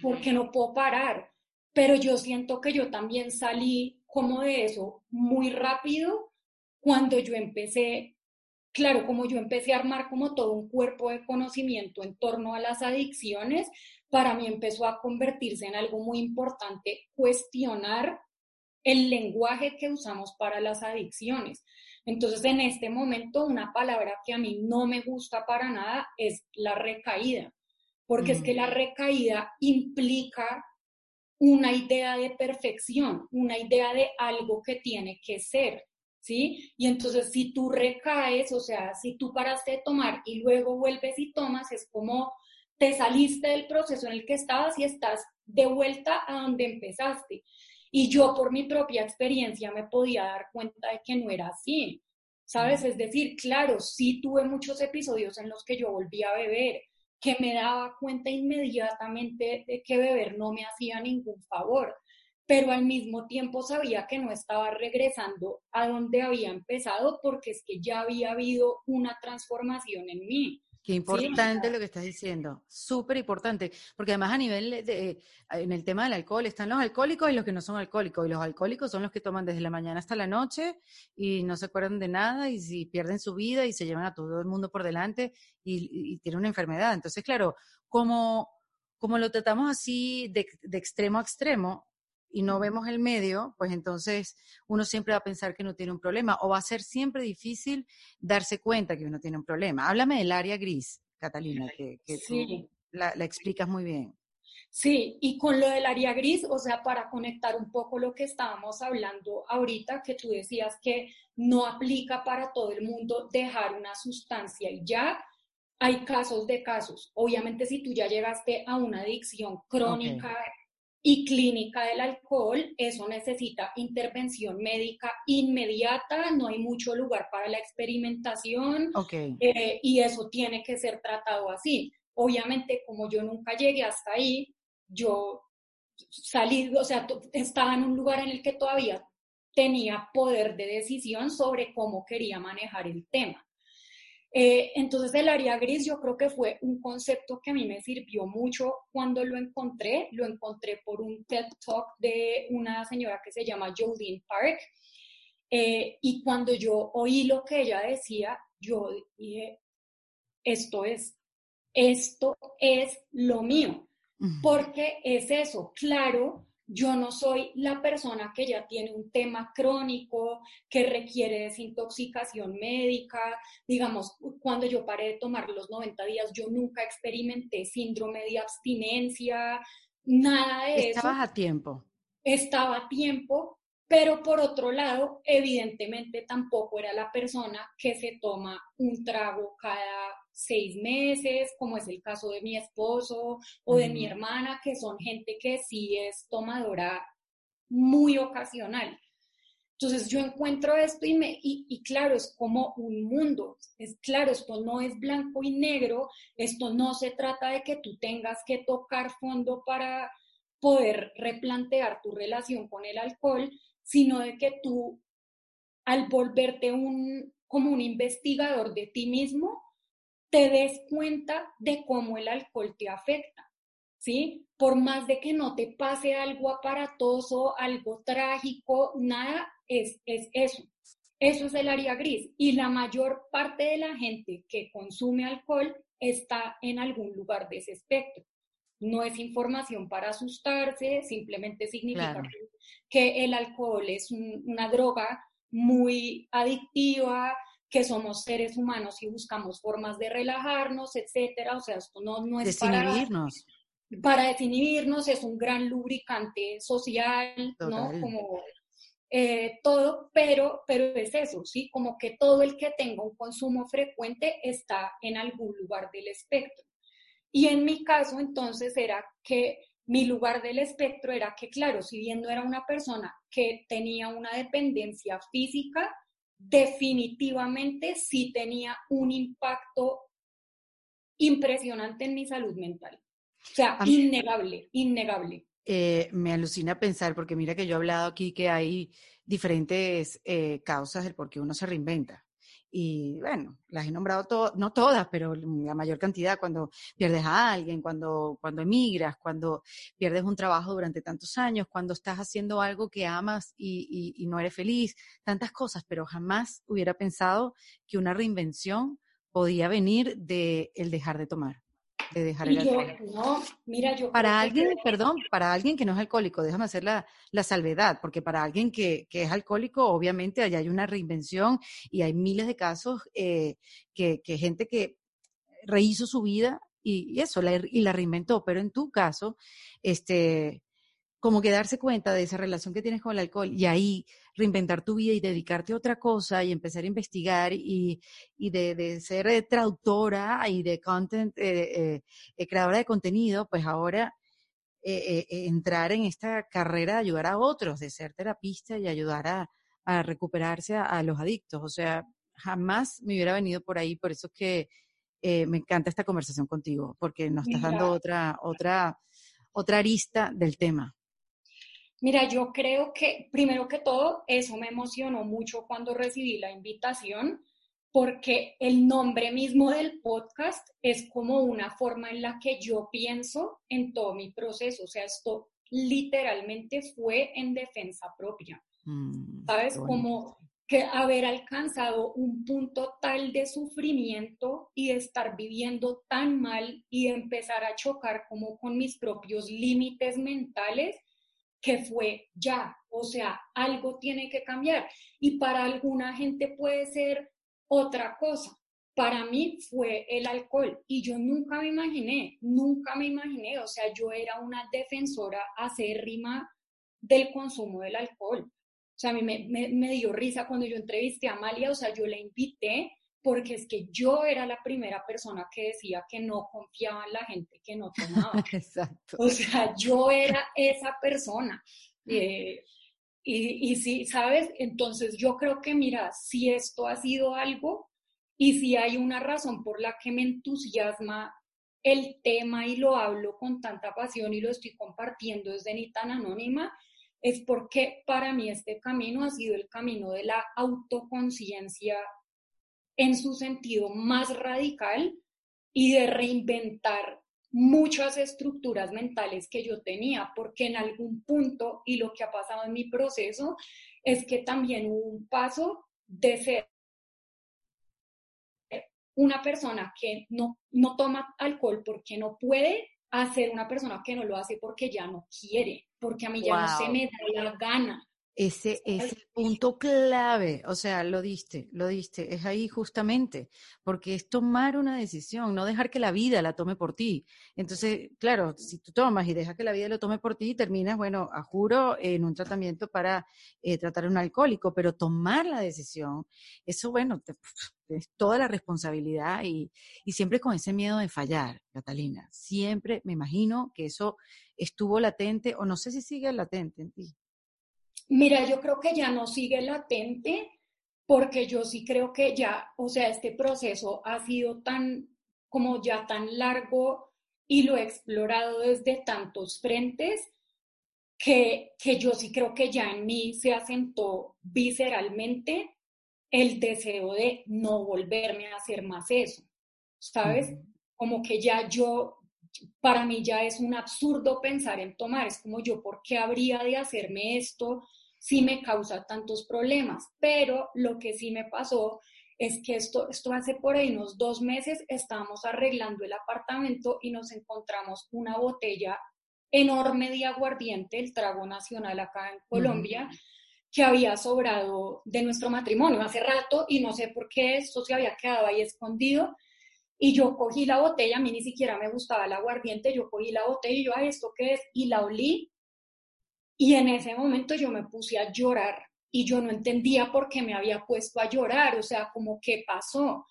porque no puedo parar, pero yo siento que yo también salí como de eso muy rápido cuando yo empecé, claro, como yo empecé a armar como todo un cuerpo de conocimiento en torno a las adicciones, para mí empezó a convertirse en algo muy importante cuestionar el lenguaje que usamos para las adicciones. Entonces, en este momento, una palabra que a mí no me gusta para nada es la recaída, porque es que la mm. recaída implica una idea de perfección, una idea de algo que tiene que ser, ¿sí? Y entonces si tú recaes, o sea, si tú paraste de tomar y luego vuelves y tomas, es como te saliste del proceso en el que estabas y estás de vuelta a donde empezaste. Y yo por mi propia experiencia me podía dar cuenta de que no era así, ¿sabes? Es decir, claro, sí tuve muchos episodios en los que yo volví a beber, que me daba cuenta inmediatamente de que beber no me hacía ningún favor, pero al mismo tiempo sabía que no estaba regresando a donde había empezado porque es que ya había habido una transformación en mí. Qué importante lo que estás diciendo, súper importante, porque además a nivel de, en el tema del alcohol están los alcohólicos y los que no son alcohólicos, y los alcohólicos son los que toman desde la mañana hasta la noche y no se acuerdan de nada y si pierden su vida y se llevan a todo el mundo por delante y, tienen una enfermedad. Entonces, claro, como, como lo tratamos así de, de extremo a extremo, y no vemos el medio, pues entonces uno siempre va a pensar que no tiene un problema o va a ser siempre difícil darse cuenta que uno tiene un problema. Háblame del área gris, Catalina, que, tú la, explicas muy bien. Sí, y con lo del área gris, o sea, para conectar un poco lo que estábamos hablando ahorita, que tú decías que no aplica para todo el mundo dejar una sustancia y ya, hay casos de casos. Obviamente, si tú ya llegaste a una adicción crónica y clínica del alcohol, eso necesita intervención médica inmediata, no hay mucho lugar para la experimentación eh, y eso tiene que ser tratado así. Obviamente, como yo nunca llegué hasta ahí, yo salí, o sea, estaba en un lugar en el que todavía tenía poder de decisión sobre cómo quería manejar el tema. Eh, entonces el área gris yo creo que fue un concepto que a mí me sirvió mucho cuando lo encontré. Lo encontré por un TED Talk de una señora que se llama Jolene Park. Eh, y cuando yo oí lo que ella decía, yo dije, esto es, esto es lo mío. Porque es eso, claro, yo no soy la persona que ya tiene un tema crónico, que requiere desintoxicación médica. Digamos, cuando yo paré de tomar los 90 días, yo nunca experimenté síndrome de abstinencia, nada de eso. Estabas a tiempo. Estaba a tiempo, pero por otro lado, evidentemente tampoco era la persona que se toma un trago cada seis meses, como es el caso de mi esposo o de mi hermana, que son gente que sí es tomadora muy ocasional. Entonces yo encuentro esto y, me, y, claro, es como un mundo. Es claro, esto no es blanco y negro, esto no se trata de que tú tengas que tocar fondo para poder replantear tu relación con el alcohol, sino de que tú, al volverte un, como un investigador de ti mismo, te des cuenta de cómo el alcohol te afecta, ¿sí? Por más de que no te pase algo aparatoso, algo trágico, nada, es, es eso. Eso es el área gris. Y la mayor parte de la gente que consume alcohol está en algún lugar de ese espectro. No es información para asustarse, simplemente significa que el alcohol es una droga muy adictiva, que somos seres humanos y buscamos formas de relajarnos, etcétera. O sea, esto no, no es para, para desinhibirnos, es un gran lubricante social, ¿no? Como eh, todo, pero, pero es eso, ¿sí? Como que todo el que tenga un consumo frecuente está en algún lugar del espectro. Y en mi caso, entonces, era que mi lugar del espectro era que, claro, si bien no era una persona que tenía una dependencia física, definitivamente sí tenía un impacto impresionante en mi salud mental. O sea, innegable, innegable. Eh, me alucina pensar, porque mira que yo he hablado aquí que hay diferentes eh, causas del por qué uno se reinventa. Y bueno, las he nombrado no todas, pero la mayor cantidad cuando pierdes a alguien, cuando, cuando emigras, cuando pierdes un trabajo durante tantos años, cuando estás haciendo algo que amas y, no eres feliz, tantas cosas, pero jamás hubiera pensado que una reinvención podía venir de dejar de tomar de dejar el alcohol. No, mira, yo para alguien, perdón, para alguien que no es alcohólico, déjame hacer la, la salvedad, porque para alguien que, que, es alcohólico, obviamente allá hay una reinvención y hay miles de casos eh, que, que, gente que rehizo su vida y, y eso, la, y la reinventó, pero en tu caso, este, como que darse cuenta de esa relación que tienes con el alcohol y ahí reinventar tu vida y dedicarte a otra cosa y empezar a investigar y, y de, de, ser traductora y de content, eh, eh, eh creadora de contenido, pues ahora eh, eh, entrar en esta carrera de ayudar a otros, de ser terapista y ayudar a, a recuperarse a, a, los adictos. O sea, jamás me hubiera venido por ahí, por eso es que me encanta esta conversación contigo, porque nos estás dando otra, otra, otra arista del tema. Mira, yo creo que primero que todo, eso me emocionó mucho cuando recibí la invitación, porque el nombre mismo del podcast es como una forma en la que yo pienso en todo mi proceso. O sea, esto literalmente fue en defensa propia. Mm, ¿Sabes? Como que haber alcanzado un punto tal de sufrimiento y de estar viviendo tan mal y empezar a chocar como con mis propios límites mentales que fue ya, o sea, algo tiene que cambiar. Y para alguna gente puede ser otra cosa. Para mí fue el alcohol y yo nunca me imaginé, nunca me imaginé, o sea, yo era una defensora acérrima del consumo del alcohol. O sea, a mí me, me, dio risa cuando yo entrevisté a Amalia, o sea, yo la invité porque es que yo era la primera persona que decía que no confiaba en la gente que no tomaba. Exacto. O sea, yo era esa persona. Eh, y, y sí, ¿sabes? Entonces yo creo que, mira, si esto ha sido algo y si hay una razón por la que me entusiasma el tema y lo hablo con tanta pasión y lo estoy compartiendo desde ni tan anónima, es porque para mí este camino ha sido el camino de la autoconciencia en su sentido más radical y de reinventar muchas estructuras mentales que yo tenía, porque en algún punto, y lo que ha pasado en mi proceso, es que también hubo un paso de ser una persona que no, no toma alcohol porque no puede a ser una persona que no lo hace porque ya no quiere, porque a mí ya no se me da la gana. Ese es el punto clave, o sea, lo diste, lo diste, es ahí justamente, porque es tomar una decisión, no dejar que la vida la tome por ti. Entonces, claro, si tú tomas y dejas que la vida lo tome por ti, terminas, bueno, a juro, en un tratamiento para eh, tratar a un alcohólico, pero tomar la decisión, eso, bueno, es toda la responsabilidad y, y siempre con ese miedo de fallar, Catalina. Siempre me imagino que eso estuvo latente, o no sé si sigue latente en ti. Mira, yo creo que ya no sigue latente porque yo sí creo que ya, o sea, este proceso ha sido tan, como ya tan largo y lo he explorado desde tantos frentes que, que yo sí creo que ya en mí se asentó visceralmente el deseo de no volverme a hacer más eso, ¿sabes? Como que ya yo, para mí ya es un absurdo pensar en tomar, es como yo, ¿por qué habría de hacerme esto sí me causa tantos problemas, pero lo que sí me pasó es que esto, esto hace por ahí unos dos meses estábamos arreglando el apartamento y nos encontramos una botella enorme de aguardiente, el trago nacional acá en Colombia, que había sobrado de nuestro matrimonio hace rato y no sé por qué esto se había quedado ahí escondido. Y yo cogí la botella, a mí ni siquiera me gustaba el aguardiente, yo cogí la botella y yo, ay, ¿esto qué es? Y la olí y en ese momento yo me puse a llorar y yo no entendía por qué me había puesto a llorar, o sea, como qué pasó.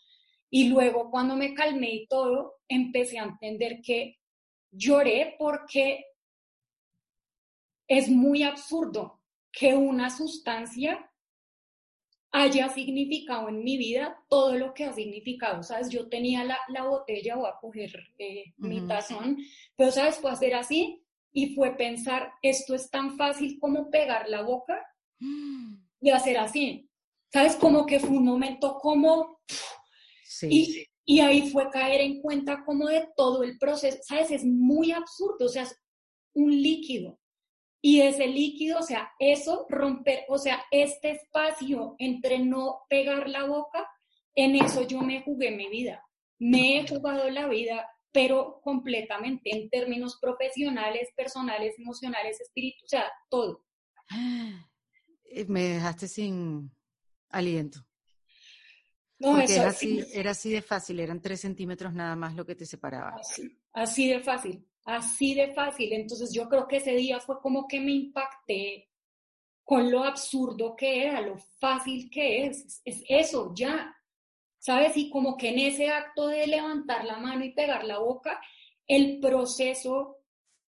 Y luego cuando me calmé y todo, empecé a entender que lloré porque es muy absurdo que una sustancia haya significado en mi vida todo lo que ha significado, ¿sabes? Yo tenía la, la botella, voy a coger eh, mi tazón, pero, ¿sabes? Puede ser así, y fue pensar, esto es tan fácil como pegar la boca y hacer así. ¿Sabes? Como que fue un momento como... Sí. Y, ahí fue caer en cuenta como de todo el proceso. ¿Sabes? Es muy absurdo, o sea, es un líquido. Y ese líquido, o sea, eso romper, o sea, este espacio entre no pegar la boca, en eso yo me jugué mi vida. Me he jugado la vida pero completamente en términos profesionales, personales, emocionales, espíritu, o sea, todo. Eh, me dejaste sin aliento. No, eso, era así, era así de fácil, eran tres centímetros nada más lo que te separaba. Así, así de fácil, así de fácil. Entonces yo creo que ese día fue como que me impacté con lo absurdo que era, lo fácil que es. Es eso, ya. ¿sabes? Y como que en ese acto de levantar la mano y pegar la boca, el proceso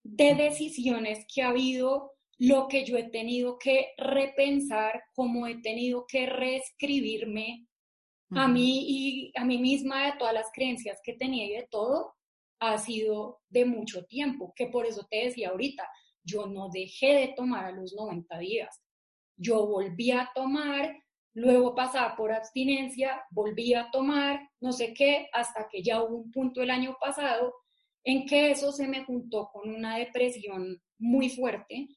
de decisiones que ha habido, lo que yo he tenido que repensar, cómo he tenido que reescribirme a mí y a mí misma de todas las creencias que tenía y de todo, ha sido de mucho tiempo, que por eso te decía ahorita, yo no dejé de tomar a los 90 días. Yo volví a tomar luego pasaba por abstinencia, volvía a tomar, no sé qué, hasta que ya hubo un punto el año pasado en que eso se me juntó con una depresión muy fuerte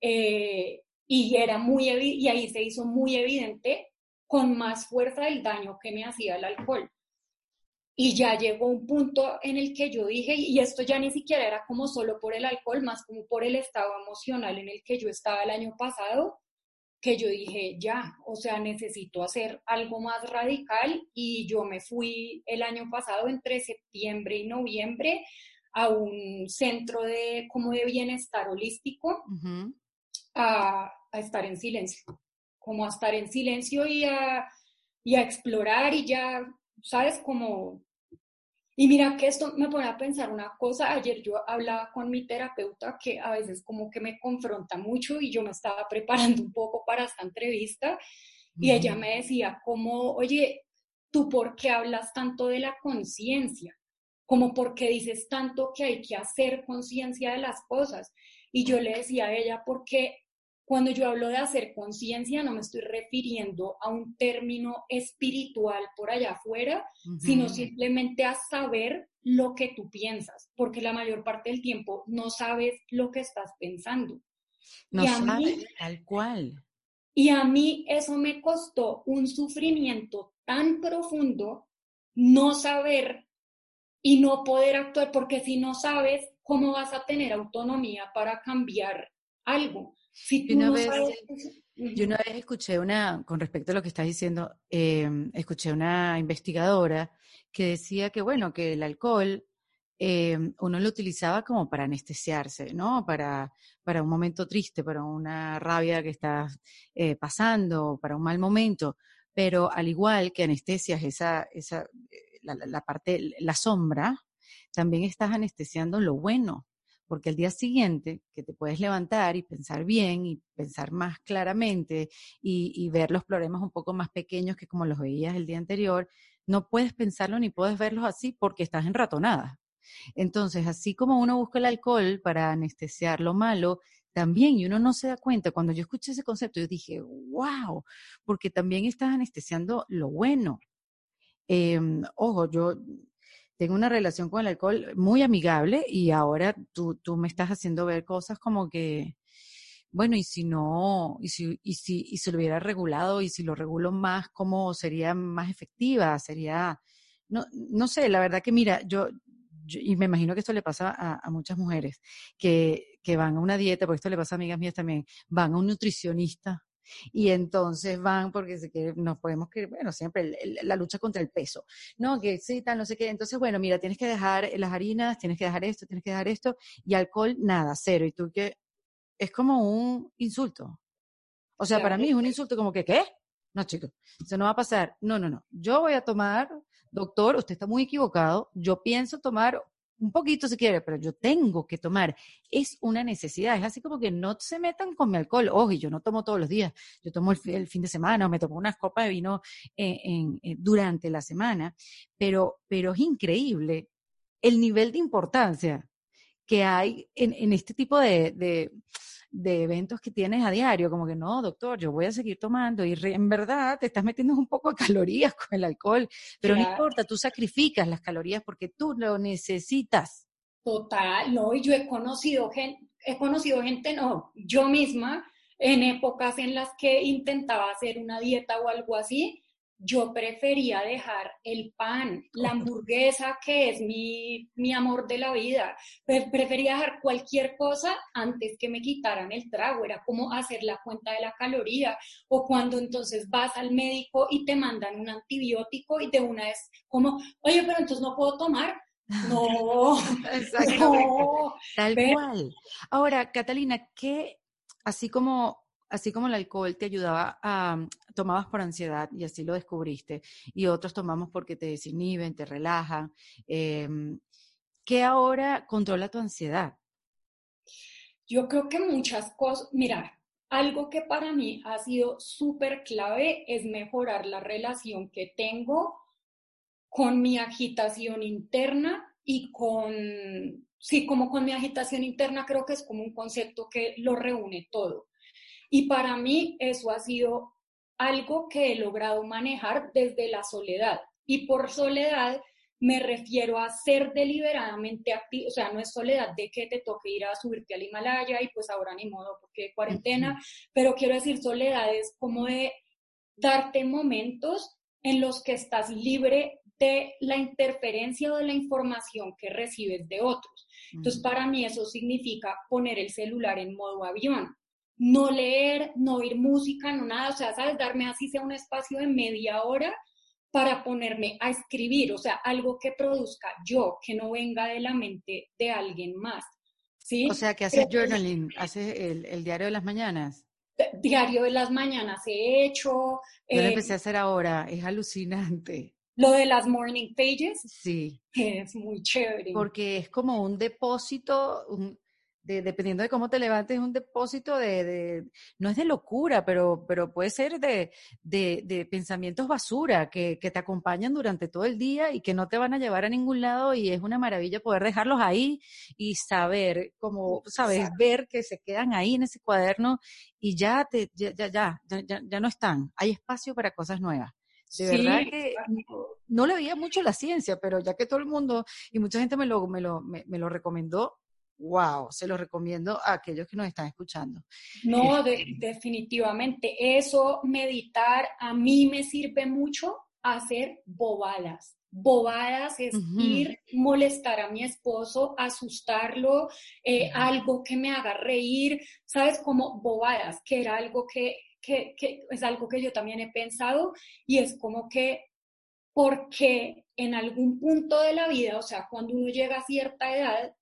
eh, y, era muy y ahí se hizo muy evidente con más fuerza el daño que me hacía el alcohol. Y ya llegó un punto en el que yo dije, y esto ya ni siquiera era como solo por el alcohol, más como por el estado emocional en el que yo estaba el año pasado, que yo dije, ya, o sea, necesito hacer algo más radical y yo me fui el año pasado entre septiembre y noviembre a un centro de como de bienestar holístico a, estar en silencio, como a estar en silencio y a, y a explorar y ya, ¿sabes? Como... Y mira que esto me pone a pensar una cosa. Ayer yo hablaba con mi terapeuta que a veces como que me confronta mucho y yo me estaba preparando un poco para esta entrevista y ella me decía como, oye, ¿tú por qué hablas tanto de la conciencia? Como por qué dices tanto que hay que hacer conciencia de las cosas. Y yo le decía a ella, porque cuando yo hablo de hacer conciencia, no me estoy refiriendo a un término espiritual por allá afuera, sino simplemente a saber lo que tú piensas, porque la mayor parte del tiempo no sabes lo que estás pensando. No sabes, tal cual. Y a mí eso me costó un sufrimiento tan profundo no saber y no poder actuar, porque si no sabes, ¿cómo vas a tener autonomía para cambiar algo? Si una vez, Yo una vez escuché una, con respecto a lo que estás diciendo, em, escuché una investigadora que decía que, bueno, que el alcohol em, uno lo utilizaba como para anestesiarse, ¿no? Para, para un momento triste, para una rabia que estás eh, pasando, para un mal momento. Pero al igual que anestesias esa, esa, eh, la, la parte, la sombra, también estás anestesiando lo bueno porque el día siguiente que te puedes levantar y pensar bien y pensar más claramente y, ver los problemas un poco más pequeños que como los veías el día anterior, no puedes pensarlo ni puedes verlos así porque estás enratonada. Entonces, así como uno busca el alcohol para anestesiar lo malo, también, y uno no se da cuenta, cuando yo escuché ese concepto, yo dije, wow, porque también estás anestesiando lo bueno. Em, ojo, yo tengo una relación con el alcohol muy amigable y ahora tú, tú me estás haciendo ver cosas como que, bueno, y si no, y si, y si, y si lo hubiera regulado y si lo regulo más, ¿cómo sería más efectiva? Sería, no, no sé, la verdad que mira, yo, y me imagino que esto le pasa a, a muchas mujeres que, que van a una dieta, porque esto le pasa a amigas mías también, van a un nutricionista y entonces van porque se que nos podemos que, bueno, siempre la lucha contra el peso, ¿no? Que sí, tal, no sé qué. Entonces, bueno, mira, tienes que dejar las harinas, tienes que dejar esto, tienes que dejar esto, y alcohol, nada, cero. Y tú que es como un insulto. O sea, para mí es un insulto como que, ¿qué? No, chicos, eso no va a pasar. No, no, no. Yo voy a tomar, doctor, usted está muy equivocado. Yo pienso tomar un poquito si quiere, pero yo tengo que tomar. Es una necesidad. Es así como que no se metan con mi alcohol. Ojo, yo no tomo todos los días. Yo tomo el, fin de semana o me tomo unas copas de vino en, eh, durante la semana. Pero, pero es increíble el nivel de importancia que hay en, este tipo de de eventos que tienes a diario, como que no, doctor, yo voy a seguir tomando y en verdad te estás metiendo un poco de calorías con el alcohol, pero no importa, tú sacrificas las calorías porque tú lo necesitas. Total, no, y yo he conocido gente, he conocido gente, no, yo misma, en épocas en las que intentaba hacer una dieta o algo así, yo prefería dejar el pan, la hamburguesa, que es mi, mi, amor de la vida. Prefería dejar cualquier cosa antes que me quitaran el trago. Era como hacer la cuenta de la caloría. O cuando entonces vas al médico y te mandan un antibiótico y de una vez como, oye, pero entonces no puedo tomar. No, Exacto. Tal cual. Ahora, Catalina, ¿qué, así como así como el alcohol te ayudaba a, tomabas por ansiedad y así lo descubriste, y otros tomamos porque te desinhiben, te relajan, eh, ¿qué ahora controla tu ansiedad? Yo creo que muchas cosas, mira, algo que para mí ha sido súper clave es mejorar la relación que tengo con mi agitación interna y con, sí, como con mi agitación interna creo que es como un concepto que lo reúne todo. Y para mí eso ha sido algo que he logrado manejar desde la soledad. Y por soledad me refiero a ser deliberadamente activo, o sea, no es soledad de que te toque ir a subirte al Himalaya y pues ahora ni modo porque cuarentena, pero quiero decir soledad es como de darte momentos en los que estás libre de la interferencia o de la información que recibes de otros. Entonces, para mí eso significa poner el celular en modo avión no leer, no oír música, no nada, o sea, sabes, darme así sea un espacio de media hora para ponerme a escribir, o sea, algo que produzca yo, que no venga de la mente de alguien más. ¿sí? O sea, que haces journaling, haces el, diario de las mañanas. diario de las mañanas he hecho. Yo lo eh, empecé a hacer ahora, es alucinante. Lo de las morning pages. Sí. Es muy chévere. Porque es como un depósito, dependiendo de cómo te levantes, es un depósito de, no es de locura, pero, pero puede ser de, de pensamientos basura que, que, te acompañan durante todo el día y que no te van a llevar a ningún lado y es una maravilla poder dejarlos ahí y saber, como, sabes, ver que se quedan ahí en ese cuaderno y ya, te, ya, ya, ya, ya, ya no están. Hay espacio para cosas nuevas. De verdad que no le veía mucho la ciencia, pero ya que todo el mundo y mucha gente me lo, me lo, me lo recomendó, wow, se lo recomiendo a aquellos que nos están escuchando. No, definitivamente. Eso, meditar, a mí me sirve mucho hacer bobadas. Bobadas es ir, molestar a mi esposo, asustarlo, eh, algo que me haga reír, ¿sabes? Como bobadas, que era algo que, que, que es algo que yo también he pensado y es como que porque en algún punto de la vida, o sea, cuando uno llega a cierta edad,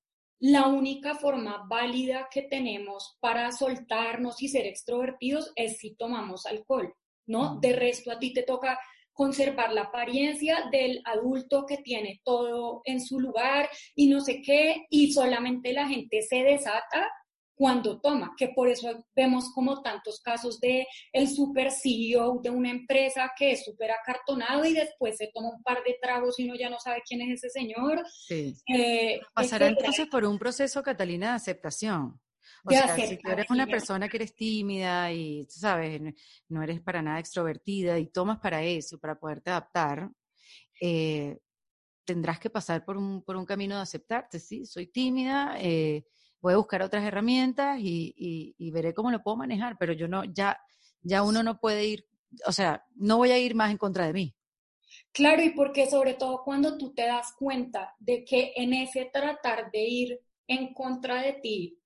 la única forma válida que tenemos para soltarnos y ser extrovertidos es si tomamos alcohol, ¿no? De resto, a ti te toca conservar la apariencia del adulto que tiene todo en su lugar y no sé qué, y solamente la gente se desata cuando toma, que por eso vemos como tantos casos de el super CEO de una empresa que es súper acartonado y después se toma un par de tragos y uno ya no sabe quién es ese señor. Sí. Eh, Pasará entonces por un proceso, Catalina, de aceptación. O sea, si tú eres una persona que eres tímida y, tú sabes, no eres para nada extrovertida y tomas para eso, para poderte adaptar, eh, tendrás que pasar por un, por un camino de aceptarte, ¿sí? Soy tímida, eh, voy a buscar otras herramientas y, veré cómo lo puedo manejar, pero yo no, ya, ya uno no puede ir, o sea, no voy a ir más en contra de mí. Claro, y porque sobre todo cuando tú te das cuenta de que en ese tratar de ir en contra de ti,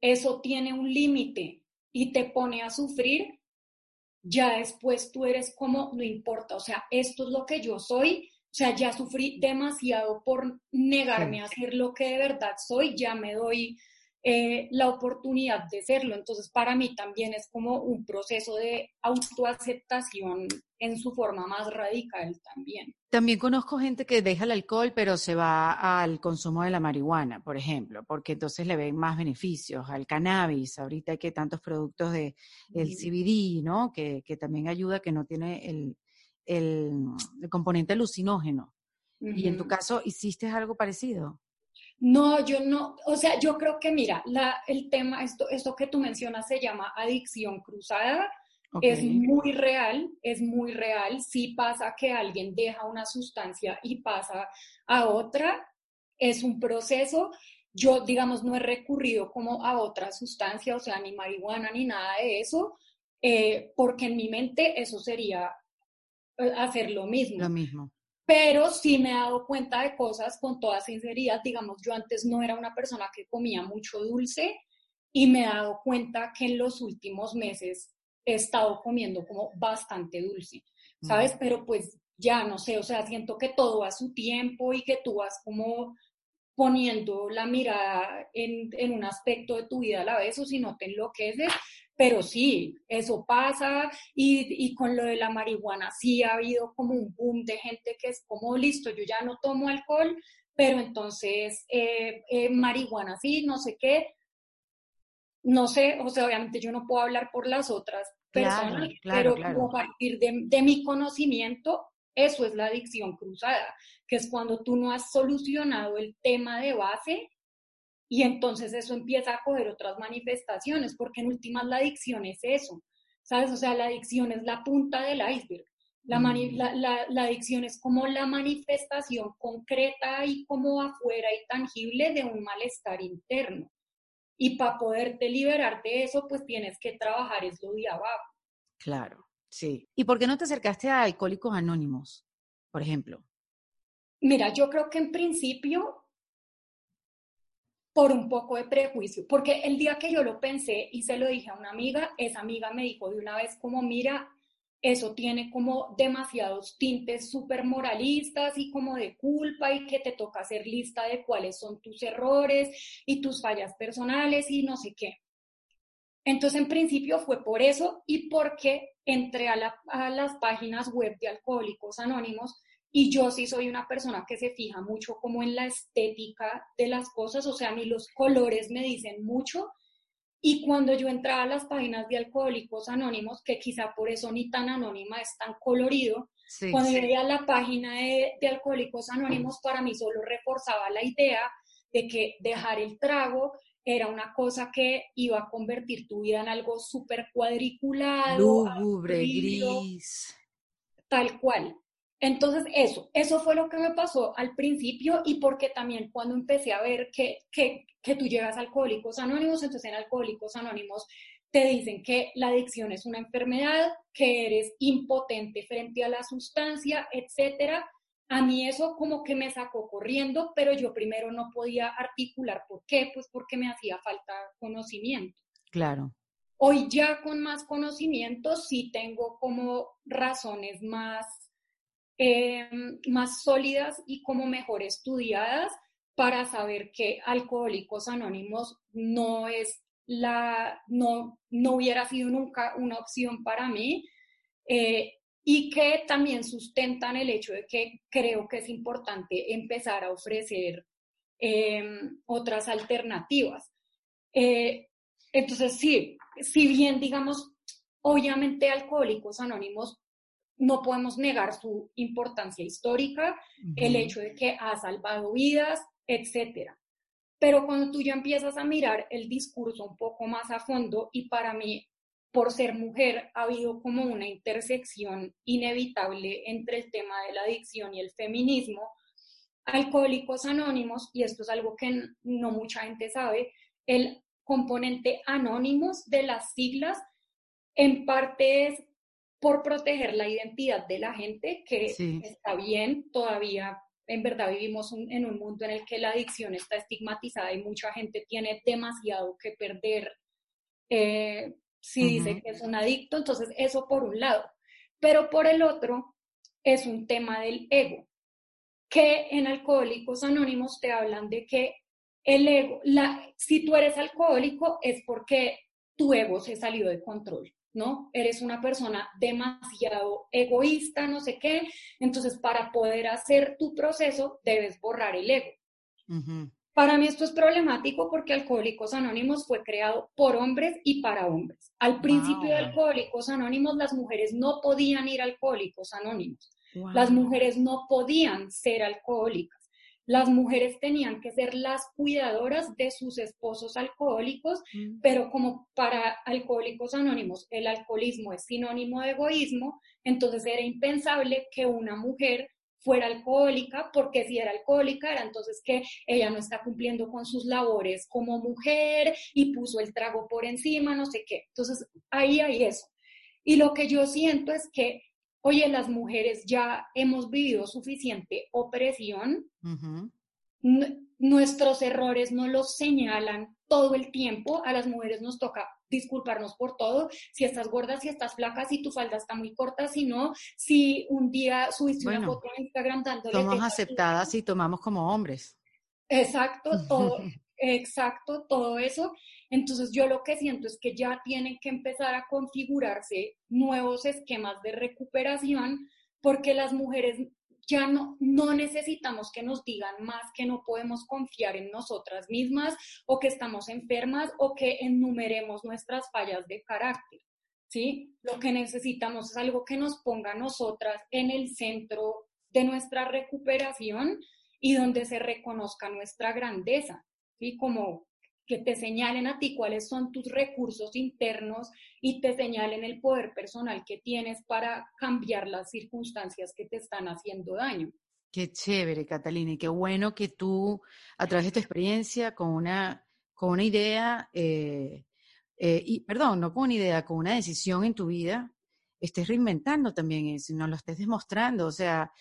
eso tiene un límite y te pone a sufrir, ya después tú eres como, no importa, o sea, esto es lo que yo soy, o sea, ya sufrí demasiado por negarme a ser lo que de verdad soy, ya me doy eh, la oportunidad de serlo. Entonces, para mí también es como un proceso de autoaceptación en su forma más radical también. También conozco gente que deja el alcohol, pero se va al consumo de la marihuana, por ejemplo, porque entonces le ven más beneficios al cannabis. Ahorita hay que tantos productos de el CBD, ¿no? Que, que también ayuda, que no tiene el, el, componente alucinógeno. Y en tu caso, ¿hiciste algo parecido? No, yo no, o sea, yo creo que mira, la, el tema, esto, esto que tú mencionas se llama adicción cruzada, es muy real, es muy real. Si pasa que alguien deja una sustancia y pasa a otra, es un proceso. Yo, digamos, no he recurrido como a otra sustancia, o sea, ni marihuana ni nada de eso, eh, porque en mi mente eso sería eh, hacer lo mismo. Lo mismo pero sí me he dado cuenta de cosas con toda sinceridad. Digamos, yo antes no era una persona que comía mucho dulce y me he dado cuenta que en los últimos meses he estado comiendo como bastante dulce, ¿sabes? Pero pues ya no sé, o sea, siento que todo a su tiempo y que tú vas como poniendo la mirada en, en, un aspecto de tu vida a la vez o si no te enloqueces, pero sí, eso pasa y, y, con lo de la marihuana sí ha habido como un boom de gente que es como, listo, yo ya no tomo alcohol, pero entonces eh, eh, marihuana sí, no sé qué. No sé, o sea, obviamente yo no puedo hablar por las otras personas, pero a partir de, de mi conocimiento, eso es la adicción cruzada, que es cuando tú no has solucionado el tema de base y entonces eso empieza a coger otras manifestaciones, porque en últimas la adicción es eso, ¿sabes? O sea, la adicción es la punta del iceberg. La, mm. la, la, adicción es como la manifestación concreta y como afuera y tangible de un malestar interno. Y para poderte liberar de eso, pues tienes que trabajar es lo de abajo. Claro, sí. ¿Y por qué no te acercaste a Alcohólicos Anónimos, por ejemplo? Mira, yo creo que en principio por un poco de prejuicio, porque el día que yo lo pensé y se lo dije a una amiga, esa amiga me dijo de una vez como, mira, eso tiene como demasiados tintes súper moralistas y como de culpa y que te toca hacer lista de cuáles son tus errores y tus fallas personales y no sé qué. Entonces, en principio fue por eso y porque entré a, las páginas web de Alcohólicos Anónimos y yo sí soy una persona que se fija mucho como en la estética de las cosas, o sea, a mí los colores me dicen mucho. Y cuando yo entraba a las páginas de Alcohólicos Anónimos, que quizá por eso ni tan anónima es tan colorido, cuando yo veía la página de, de Alcohólicos Anónimos, para mí solo reforzaba la idea de que dejar el trago era una cosa que iba a convertir tu vida en algo súper cuadriculado. Lúgubre, gris. Tal cual. Entonces, eso, eso fue lo que me pasó al principio y porque también cuando empecé a ver que, que, que tú llegas a Alcohólicos Anónimos, entonces en Alcohólicos Anónimos te dicen que la adicción es una enfermedad, que eres impotente frente a la sustancia, etcétera. A mí eso como que me sacó corriendo, pero yo primero no podía articular por qué, pues porque me hacía falta conocimiento. Claro. Hoy ya con más conocimiento sí tengo como razones más, em, más sólidas y como mejor estudiadas para saber que Alcohólicos Anónimos no es la, no, no hubiera sido nunca una opción para mí. Eh, y que también sustentan el hecho de que creo que es importante empezar a ofrecer em, otras alternativas. Eh, entonces, sí, si bien, digamos, obviamente Alcohólicos Anónimos no podemos negar su importancia histórica, el hecho de que ha salvado vidas, etcétera. Pero cuando tú ya empiezas a mirar el discurso un poco más a fondo, y para mí por ser mujer, ha habido como una intersección inevitable entre el tema de la adicción y el feminismo. Alcohólicos Anónimos, y esto es algo que no mucha gente sabe, el componente anónimos de las siglas en parte es por proteger la identidad de la gente, que está bien, todavía en verdad vivimos en un mundo en el que la adicción está estigmatizada y mucha gente tiene demasiado que perder eh, si dice que es un adicto, entonces eso por un lado. Pero por el otro, es un tema del ego, que en Alcohólicos Anónimos te hablan de que el ego, la, si tú eres alcohólico es porque tu ego se salió de control, ¿no? Eres una persona demasiado egoísta, no sé qué, entonces para poder hacer tu proceso debes borrar el ego. Para mí esto es problemático porque Alcohólicos Anónimos fue creado por hombres y para hombres. Al principio de Alcohólicos Anónimos las mujeres no podían ir a Alcohólicos Anónimos. Las mujeres no podían ser alcohólicas. Las mujeres tenían que ser las cuidadoras de sus esposos alcohólicos, mm. pero como para Alcohólicos Anónimos el alcoholismo es sinónimo de egoísmo, entonces era impensable que una mujer fuera alcohólica, porque si era alcohólica era entonces que ella no está cumpliendo con sus labores como mujer y puso el trago por encima, no sé qué. Entonces, ahí hay eso. Y lo que yo siento es que, oye, las mujeres ya hemos vivido suficiente opresión, nuestros errores no los señalan todo el tiempo, a las mujeres nos toca disculparnos por todo, si estás gorda, si estás flaca, si tu falda está muy corta, si no, si un día subiste una foto en Instagram dándole... Somos aceptadas y tomamos como hombres. Exacto, todo, exacto, todo eso. Entonces yo lo que siento es que ya tienen que empezar a configurarse nuevos esquemas de recuperación porque las mujeres ya no, no necesitamos que nos digan más que no podemos confiar en nosotras mismas o que estamos enfermas o que enumeremos nuestras fallas de carácter. ¿sí? Lo que necesitamos es algo que nos ponga nosotras en el centro de nuestra recuperación y donde se reconozca nuestra grandeza, ¿sí? Como que te señalen a ti cuáles son tus recursos internos y te señalen el poder personal que tienes para cambiar las circunstancias que te están haciendo daño. Qué chévere, Catalina, y qué bueno que tú, a través de tu experiencia, con una, con una idea, eh, eh, y perdón, no con una idea, con una decisión en tu vida, estés reinventando también eso, y no lo estés demostrando. O sea,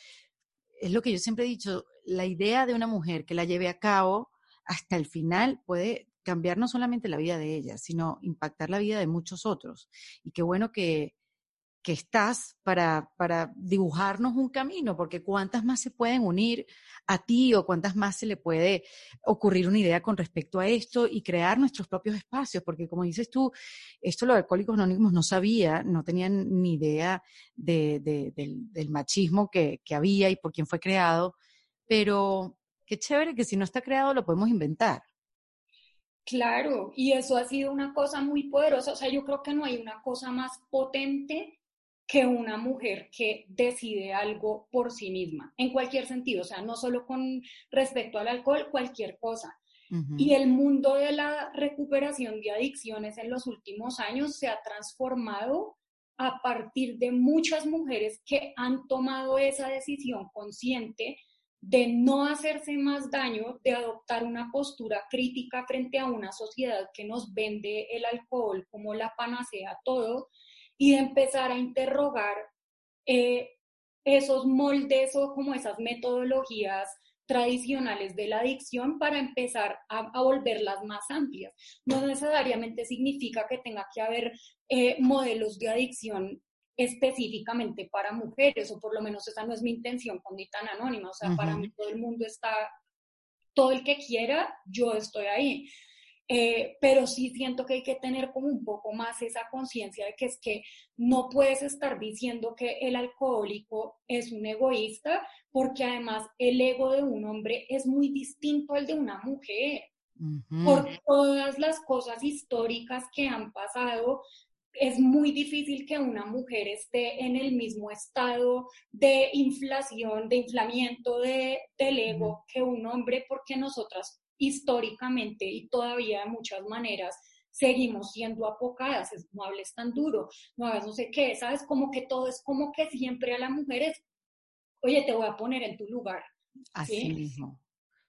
es lo que yo siempre he dicho, la idea de una mujer que la lleve a cabo hasta el final puede cambiar no solamente la vida de ella, sino impactar la vida de muchos otros. Y qué bueno que, que estás para, para dibujarnos un camino, porque cuántas más se pueden unir a ti o cuántas más se le puede ocurrir una idea con respecto a esto y crear nuestros propios espacios, porque como dices tú, esto los alcohólicos anónimos no sabía, no tenían ni idea de, del, machismo que, que había y por quién fue creado, pero qué chévere que si no está creado lo podemos inventar. Claro, y eso ha sido una cosa muy poderosa. O sea, yo creo que no hay una cosa más potente que una mujer que decide algo por sí misma, en cualquier sentido, o sea, no solo con respecto al alcohol, cualquier cosa. Y el mundo de la recuperación de adicciones en los últimos años se ha transformado a partir de muchas mujeres que han tomado esa decisión consciente de no hacerse más daño, de adoptar una postura crítica frente a una sociedad que nos vende el alcohol como la panacea todo y de empezar a interrogar eh, esos moldes o como esas metodologías tradicionales de la adicción para empezar a, volverlas más amplias. No necesariamente significa que tenga que haber eh, modelos de adicción específicamente para mujeres, o por lo menos esa no es mi intención con Ni tan Anónima, o sea, para mí todo el mundo está, todo el que quiera, yo estoy ahí. Eh, pero sí siento que hay que tener como un poco más esa conciencia de que es que no puedes estar diciendo que el alcohólico es un egoísta, porque además el ego de un hombre es muy distinto al de una mujer. Por todas las cosas históricas que han pasado, es muy difícil que una mujer esté en el mismo estado de inflación, de inflamiento de, del ego que un hombre, porque nosotras históricamente y todavía de muchas maneras seguimos siendo apocadas, no hables tan duro, no hagas no sé qué, sabes, como que todo es como que siempre a la mujer es, oye, te voy a poner en tu lugar. Así mismo.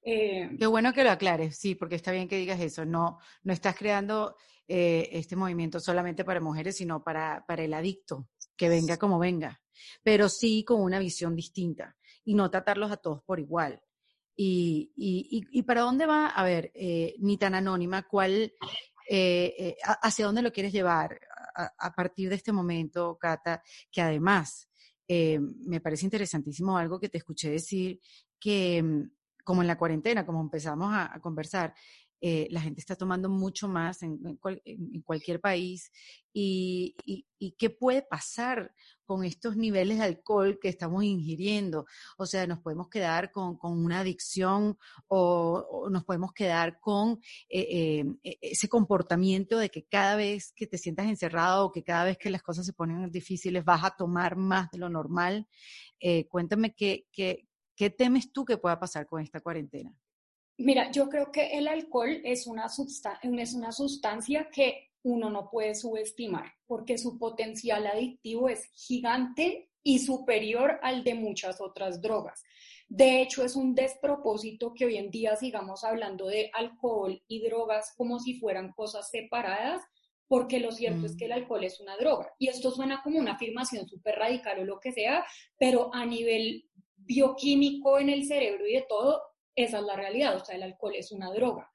Eh, qué bueno que lo aclares, sí, porque está bien que digas eso, no, no estás creando eh, este movimiento solamente para mujeres, sino para, para el adicto, que venga como venga, pero sí con una visión distinta y no tratarlos a todos por igual. Y, y, y, para dónde va, a ver, eh, ni tan anónima, cuál, eh, eh, hacia dónde lo quieres llevar a, partir de este momento, Cata, que además me parece interesantísimo algo que te escuché decir, que mm, como en la cuarentena, como empezamos a conversar, eh, la gente está tomando mucho más en, cualquier país y, qué puede pasar con estos niveles de alcohol que estamos ingiriendo. O sea, nos podemos quedar con, una adicción o, nos podemos quedar con eh, eh, e, ese comportamiento de que cada vez que te sientas encerrado o que cada vez que las cosas se ponen difíciles vas a tomar más de lo normal. cuéntame qué, qué, qué temes tú que pueda pasar con esta cuarentena. Mira, yo creo que el alcohol es una, es una sustancia que uno no puede subestimar porque su potencial adictivo es gigante y superior al de muchas otras drogas. De hecho, es un despropósito que hoy en día sigamos hablando de alcohol y drogas como si fueran cosas separadas, porque lo cierto es que el mm. alcohol es una droga. Y esto suena como una afirmación súper radical o lo que sea, pero a nivel bioquímico en el cerebro y de todo, esa es la realidad, o sea, el alcohol es una droga.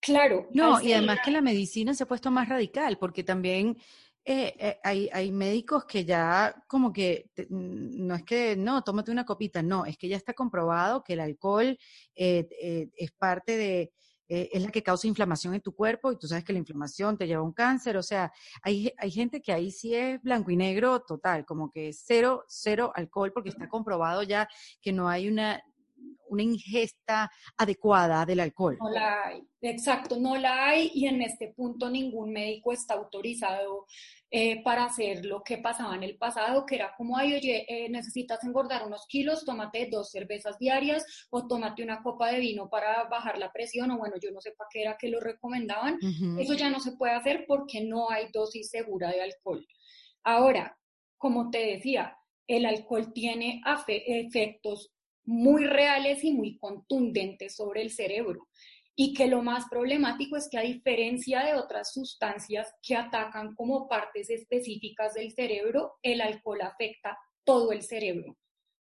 Claro. No, y además que la medicina se ha puesto más radical, porque también eh, eh, hay, hay, médicos que ya como que mm, no es que no, tómate una copita, no, es que ya está comprobado que el alcohol eh, es parte de, es la que causa inflamación en tu cuerpo y tú sabes que la inflamación te lleva a un cáncer, o sea, hay, hay gente que ahí sí es blanco y negro total, como que cero, cero alcohol, porque está comprobado ya que no hay una una ingesta adecuada del alcohol. No la hay, exacto, no la hay y en este punto ningún médico está autorizado eh, para hacer lo que pasaba en el pasado, que era como, ay, oye, eh, necesitas engordar unos kilos, tómate dos cervezas diarias o tómate una copa de vino para bajar la presión o bueno, yo no sé para qué era que lo recomendaban. Eso ya no se puede hacer porque no hay dosis segura de alcohol. Ahora, como te decía, el alcohol tiene efectos muy reales y muy contundentes sobre el cerebro. Y que lo más problemático es que a diferencia de otras sustancias que atacan como partes específicas del cerebro, el alcohol afecta todo el cerebro.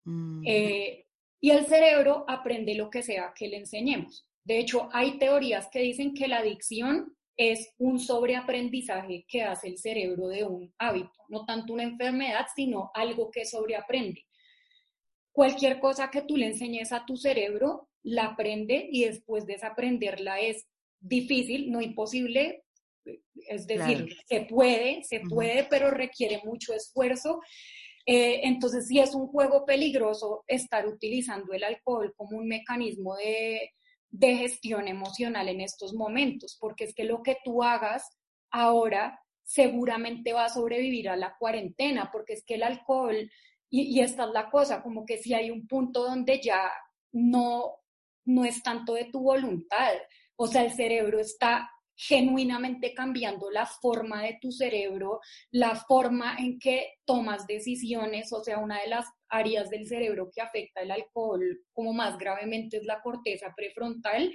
Mm. Eh, y el cerebro aprende lo que sea que le enseñemos. De hecho, hay teorías que dicen que la adicción es un sobreaprendizaje que hace el cerebro de un hábito, no tanto una enfermedad, sino algo que sobreaprende. Cualquier cosa que tú le enseñes a tu cerebro, la aprende y después desaprenderla es difícil, no imposible, es decir, se puede, se puede, pero requiere mucho esfuerzo. Eh, entonces, sí es un juego peligroso estar utilizando el alcohol como un mecanismo de, de gestión emocional en estos momentos, porque es que lo que tú hagas ahora seguramente va a sobrevivir a la cuarentena, porque es que el alcohol, y, esta es la cosa, como que si hay un punto donde ya no, no es tanto de tu voluntad, o sea, el cerebro está genuinamente cambiando la forma de tu cerebro, la forma en que tomas decisiones, o sea, una de las áreas del cerebro que afecta el alcohol como más gravemente es la corteza prefrontal,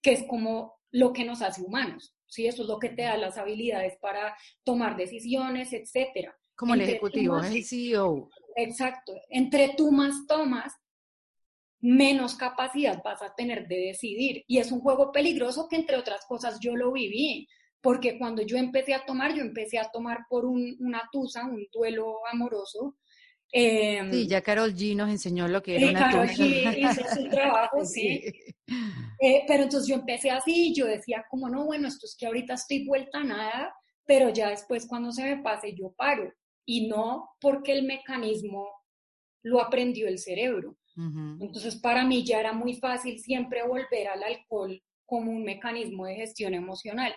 que es como lo que nos hace humanos, ¿sí? Eso es lo que te da las habilidades para tomar decisiones, etcétera. Como el ejecutivo, el CEO. Exacto. Entre tú más tomas, menos capacidad vas a tener de decidir. Y es un juego peligroso que, entre otras cosas, yo lo viví, porque cuando yo empecé a tomar, yo empecé a tomar por una tusa, un duelo amoroso. Em, sí, ya Carol G nos enseñó lo que era una Carol G hizo su trabajo, sí. Eh, pero entonces yo empecé así, yo decía como, no, bueno, esto es que ahorita estoy vuelta a nada, pero ya después cuando se me pase yo paro. Y no porque el mecanismo lo aprendió el cerebro, entonces, para mí ya era muy fácil siempre volver al alcohol como un mecanismo de gestión emocional.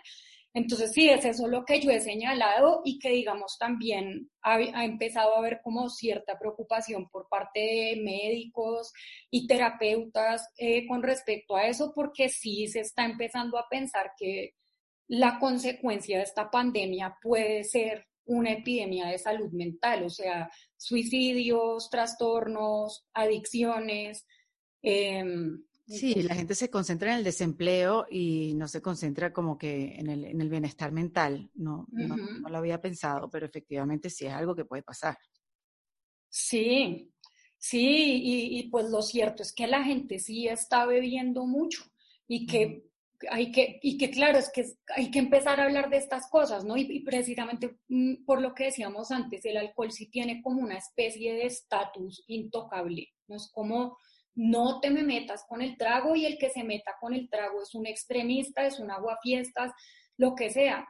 Entonces, sí, es eso lo que yo he señalado y que, digamos, también ha, empezado a haber como cierta preocupación por parte de médicos y terapeutas eh, con respecto a eso, porque sí se está empezando a pensar que la consecuencia de esta pandemia puede ser una epidemia de salud mental, o sea, suicidios, trastornos, adicciones. Em, sí, la gente se concentra en el desempleo y no se concentra como que en el, en el bienestar mental. No, no, lo había pensado, pero efectivamente sí es algo que puede pasar. Sí, sí, y, pues lo cierto es que la gente sí está bebiendo mucho y que hay que, y que claro, es que hay que empezar a hablar de estas cosas, ¿no? Y, precisamente mm, por lo que decíamos antes, el alcohol sí tiene como una especie de estatus intocable, ¿no? Es como, no te me metas con el trago y el que se meta con el trago es un extremista, es un aguafiestas, lo que sea.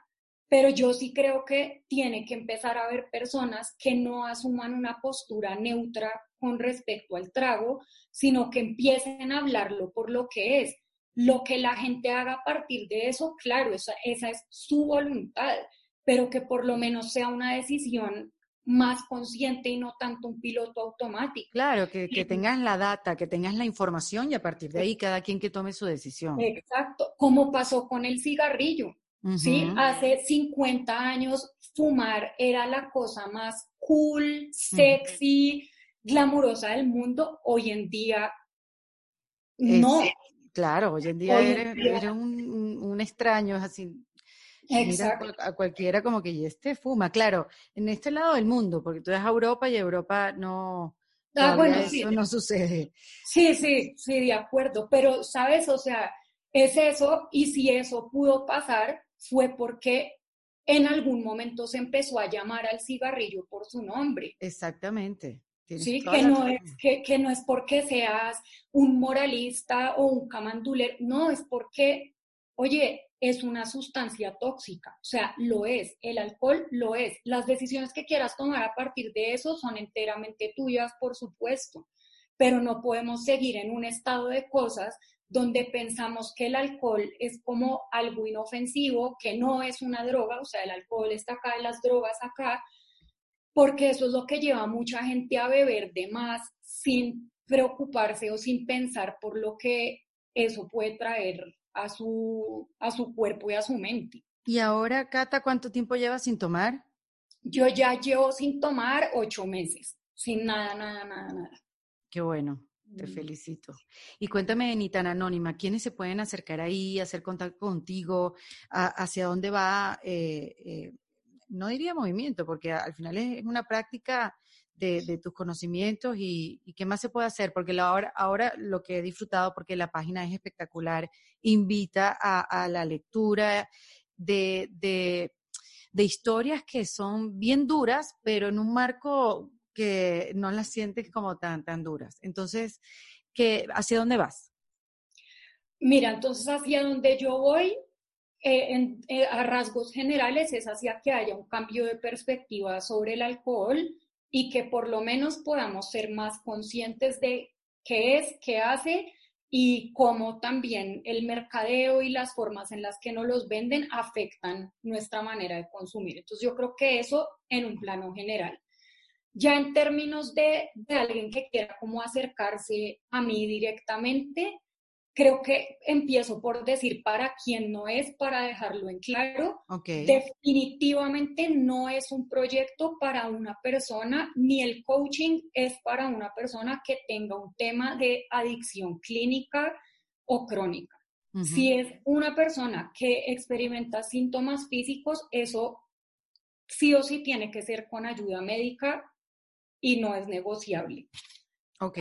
Pero yo sí creo que tiene que empezar a haber personas que no asuman una postura neutra con respecto al trago, sino que empiecen a hablarlo por lo que es lo que la gente haga a partir de eso, claro, esa, esa es su voluntad, pero que por lo menos sea una decisión más consciente y no tanto un piloto automático. Claro, que, que, tengas la data, que tengas la información y a partir de ahí cada quien que tome su decisión. Exacto, como pasó con el cigarrillo. ¿sí? Hace 50 años fumar era la cosa más cool, sexy, glamurosa del mundo. Hoy en día no. Claro, hoy en día eres, un, extraño, es así. Mira a cualquiera como que y este fuma, claro, en este lado del mundo, porque tú eres a Europa y Europa no, ah, bueno, eso no sucede. Sí, sí, sí, de acuerdo, pero sabes, o sea, es eso, y si eso pudo pasar, fue porque en algún momento se empezó a llamar al cigarrillo por su nombre. Exactamente. Sí, que no, es, que, que, no es porque seas un moralista o un camanduler, no, es porque, oye, es una sustancia tóxica, o sea, lo es, el alcohol lo es. Las decisiones que quieras tomar a partir de eso son enteramente tuyas, por supuesto, pero no podemos seguir en un estado de cosas donde pensamos que el alcohol es como algo inofensivo, que no es una droga, o sea, el alcohol está acá, las drogas acá, porque eso es lo que lleva a mucha gente a beber de más sin preocuparse o sin pensar por lo que eso puede traer a su, a su cuerpo y a su mente. ¿Y ahora, Cata, cuánto tiempo llevas sin tomar? Yo ya llevo sin tomar ocho meses, sin nada, nada, nada, nada. Qué bueno, te mm. felicito. Y cuéntame, ni tan anónima, ¿quiénes se pueden acercar ahí, hacer contacto contigo? ¿Hacia dónde va eh, eh, no diría movimiento, porque al final es una práctica de, tus conocimientos y, qué más se puede hacer, porque ahora, ahora lo que he disfrutado, porque la página es espectacular, invita a, la lectura de, de, de historias que son bien duras, pero en un marco que no las sientes como tan, tan duras. Entonces, ¿qué, ¿hacia dónde vas? Mira, entonces hacia donde yo voy, eh, eh, a rasgos generales, es hacia que haya un cambio de perspectiva sobre el alcohol y que por lo menos podamos ser más conscientes de qué es, qué hace y cómo también el mercadeo y las formas en las que nos los venden afectan nuestra manera de consumir. Entonces yo creo que eso en un plano general. Ya en términos de, de alguien que quiera como acercarse a mí directamente, creo que empiezo por decir para quién no es, para dejarlo en claro. Definitivamente no es un proyecto para una persona, ni el coaching es para una persona que tenga un tema de adicción clínica o crónica. Si es una persona que experimenta síntomas físicos, eso sí o sí tiene que ser con ayuda médica y no es negociable.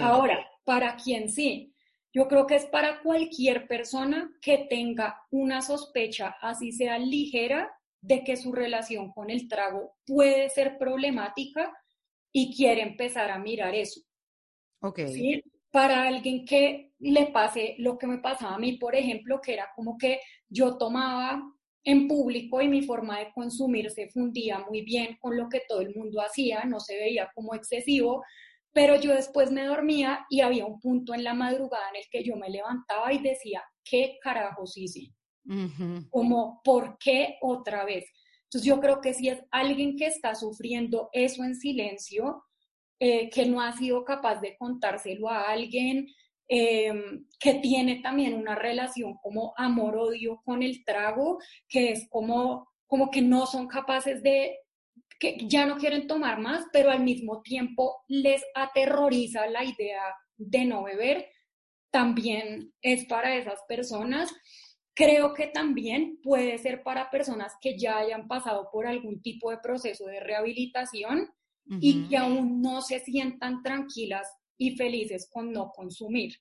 Ahora, para quien sí, yo creo que es para cualquier persona que tenga una sospecha, así sea ligera, de que su relación con el trago puede ser problemática y quiere empezar a mirar eso. Ok. Para alguien que le pase lo que me pasaba a mí, por ejemplo, que era como que yo tomaba en público y mi forma de consumir se fundía muy bien con lo que todo el mundo hacía, no se veía como excesivo, pero yo después me dormía y había un punto en la madrugada en el que yo me levantaba y decía, ¿qué carajos hice? Como, ¿por qué otra vez? Entonces yo creo que si es alguien que está sufriendo eso en silencio, eh, que no ha sido capaz de contárselo a alguien, em, que tiene también una relación como amor-odio con el trago, que es como, como que no son capaces de que ya no quieren tomar más, pero al mismo tiempo les aterroriza la idea de no beber, también es para esas personas. Creo que también puede ser para personas que ya hayan pasado por algún tipo de proceso de rehabilitación y que aún no se sientan tranquilas y felices con no consumir.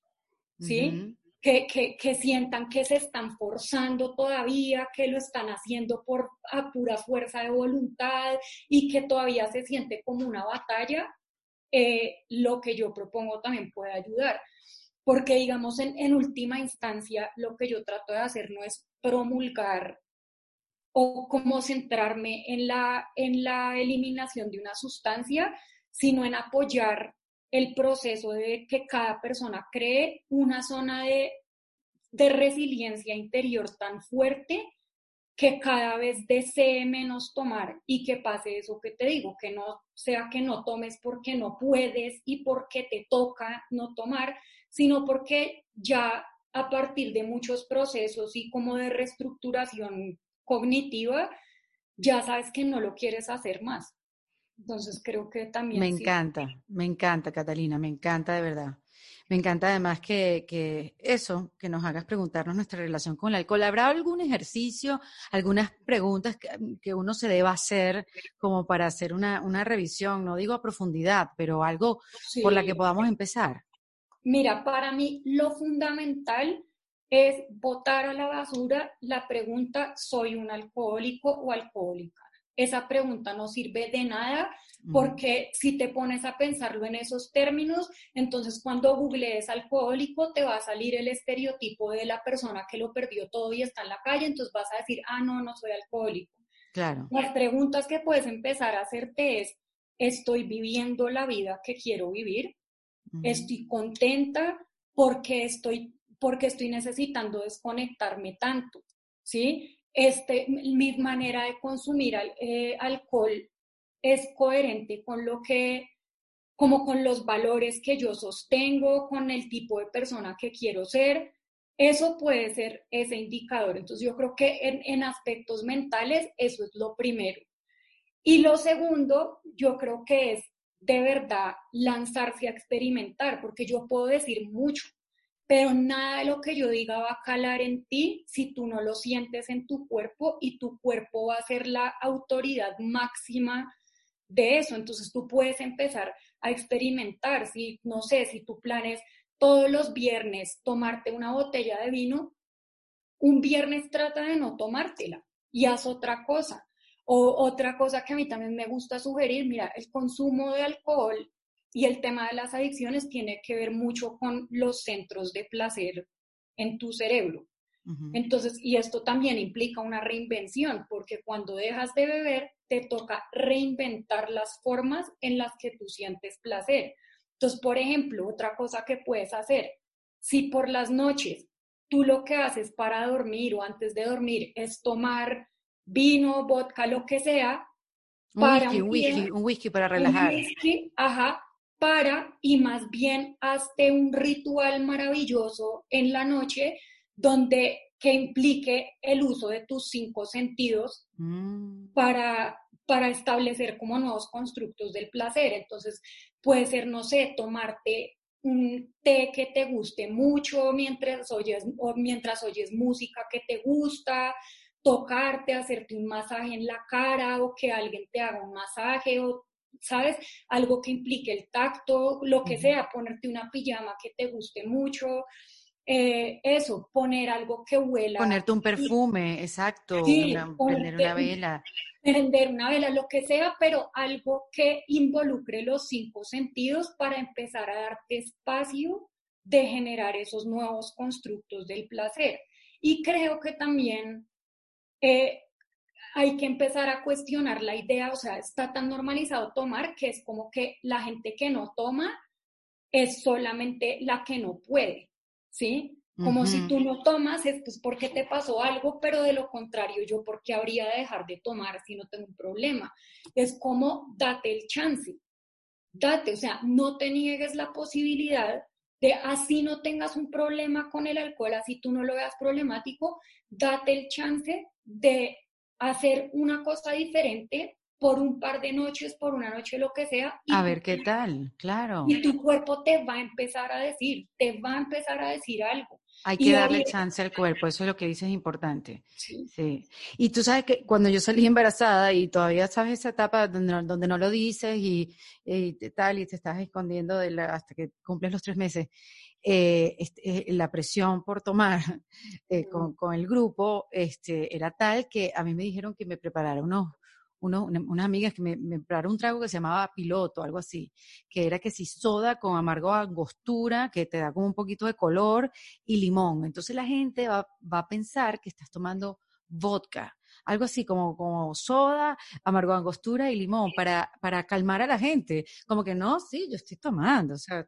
¿Sí? Que, sientan que se están forzando todavía, que lo están haciendo por a pura fuerza de voluntad y que todavía se siente como una batalla, eh, lo que yo propongo también puede ayudar. Porque, digamos, en, en última instancia, lo que yo trato de hacer no es promulgar o como centrarme en la, en la eliminación de una sustancia, sino en apoyar el proceso de que cada persona cree una zona de, de resiliencia interior tan fuerte que cada vez desee menos tomar y que pase eso que te digo, que no sea que no tomes porque no puedes y porque te toca no tomar, sino porque ya a partir de muchos procesos y como de reestructuración cognitiva, ya sabes que no lo quieres hacer más. Entonces creo que también... Me encanta, me encanta, Catalina, me encanta de verdad. Me encanta además que, que, eso, que nos hagas preguntarnos nuestra relación con el alcohol. ¿Habrá algún ejercicio, algunas preguntas que, uno se deba hacer como para hacer una, una, revisión? No digo a profundidad, pero algo por la que podamos empezar. Mira, para mí lo fundamental es botar a la basura la pregunta, ¿soy un alcohólico o alcohólica? Esa pregunta no sirve de nada porque si te pones a pensarlo en esos términos, entonces cuando googlees alcohólico te va a salir el estereotipo de la persona que lo perdió todo y está en la calle, entonces vas a decir, ah, no, no soy alcohólico. Claro. Las preguntas que puedes empezar a hacerte es, ¿estoy viviendo la vida que quiero vivir? ¿Estoy contenta porque estoy, porque estoy necesitando desconectarme tanto? ¿Sí? Este, mi manera de consumir eh, alcohol es coherente con lo que, como con los valores que yo sostengo, con el tipo de persona que quiero ser. Eso puede ser ese indicador. Entonces yo creo que en, en aspectos mentales eso es lo primero. Y lo segundo, yo creo que es de verdad lanzarse a experimentar, porque yo puedo decir mucho, pero nada de lo que yo diga va a calar en ti si tú no lo sientes en tu cuerpo y tu cuerpo va a ser la autoridad máxima de eso. Entonces tú puedes empezar a experimentar, si no sé, si tu plan es todos los viernes tomarte una botella de vino, un viernes trata de no tomártela y haz otra cosa. O otra cosa que a mí también me gusta sugerir, mira, el consumo de alcohol y el tema de las adicciones tiene que ver mucho con los centros de placer en tu cerebro. Entonces, y esto también implica una reinvención, porque cuando dejas de beber, te toca reinventar las formas en las que tú sientes placer. Entonces, por ejemplo, otra cosa que puedes hacer, si por las noches tú lo que haces para dormir o antes de dormir es tomar vino, vodka, lo que sea, para un whisky, un whisky, para relajar. Un whisky, ajá, para y más bien hazte un ritual maravilloso en la noche donde que implique el uso de tus cinco sentidos mm. para, para establecer como nuevos constructos del placer. Entonces, puede ser, no sé, tomarte un té que te guste mucho mientras oyes, o mientras oyes música que te gusta, tocarte, hacerte un masaje en la cara o que alguien te haga un masaje o ¿sabes? Algo que implique el tacto, lo que sea, ponerte una pijama que te guste mucho. Eh, eso, poner algo que huela. Ponerte un perfume, exacto, prender una vela. Prender una vela, lo que sea, pero algo que involucre los cinco sentidos para empezar a darte espacio de generar esos nuevos constructos del placer. Y creo que también eh, hay que empezar a cuestionar la idea, o sea, está tan normalizado tomar que es como que la gente que no toma es solamente la que no puede, ¿sí? Como si tú no tomas es pues porque te pasó algo, pero de lo contrario, yo por qué habría de dejar de tomar si no tengo un problema. Es como date el chance, date, o sea, no te niegues la posibilidad de así no tengas un problema con el alcohol, así tú no lo veas problemático, date el chance de hacer una cosa diferente por un par de noches, por una noche, lo que sea. a ver qué tal, claro. Y tu cuerpo te va a empezar a decir, te va a empezar a decir algo. Hay que darle chance al cuerpo, eso es lo que dices es importante. Sí. Y tú sabes que cuando yo salí embarazada y todavía sabes esa etapa donde, donde no lo dices y, y tal, y te estás escondiendo de hasta que cumples los tres meses, eh, este, eh, la presión por tomar eh, con, con, el grupo este, era tal que a mí me dijeron que me preparara unos, unos unas amigas que me, me prepararon un trago que se llamaba piloto, algo así, que era que si soda con amargo angostura, que te da como un poquito de color, y limón. Entonces la gente va, va a pensar que estás tomando vodka algo así como, como soda, amargo angostura y limón para, para calmar a la gente. Como que no, sí, yo estoy tomando, o sea,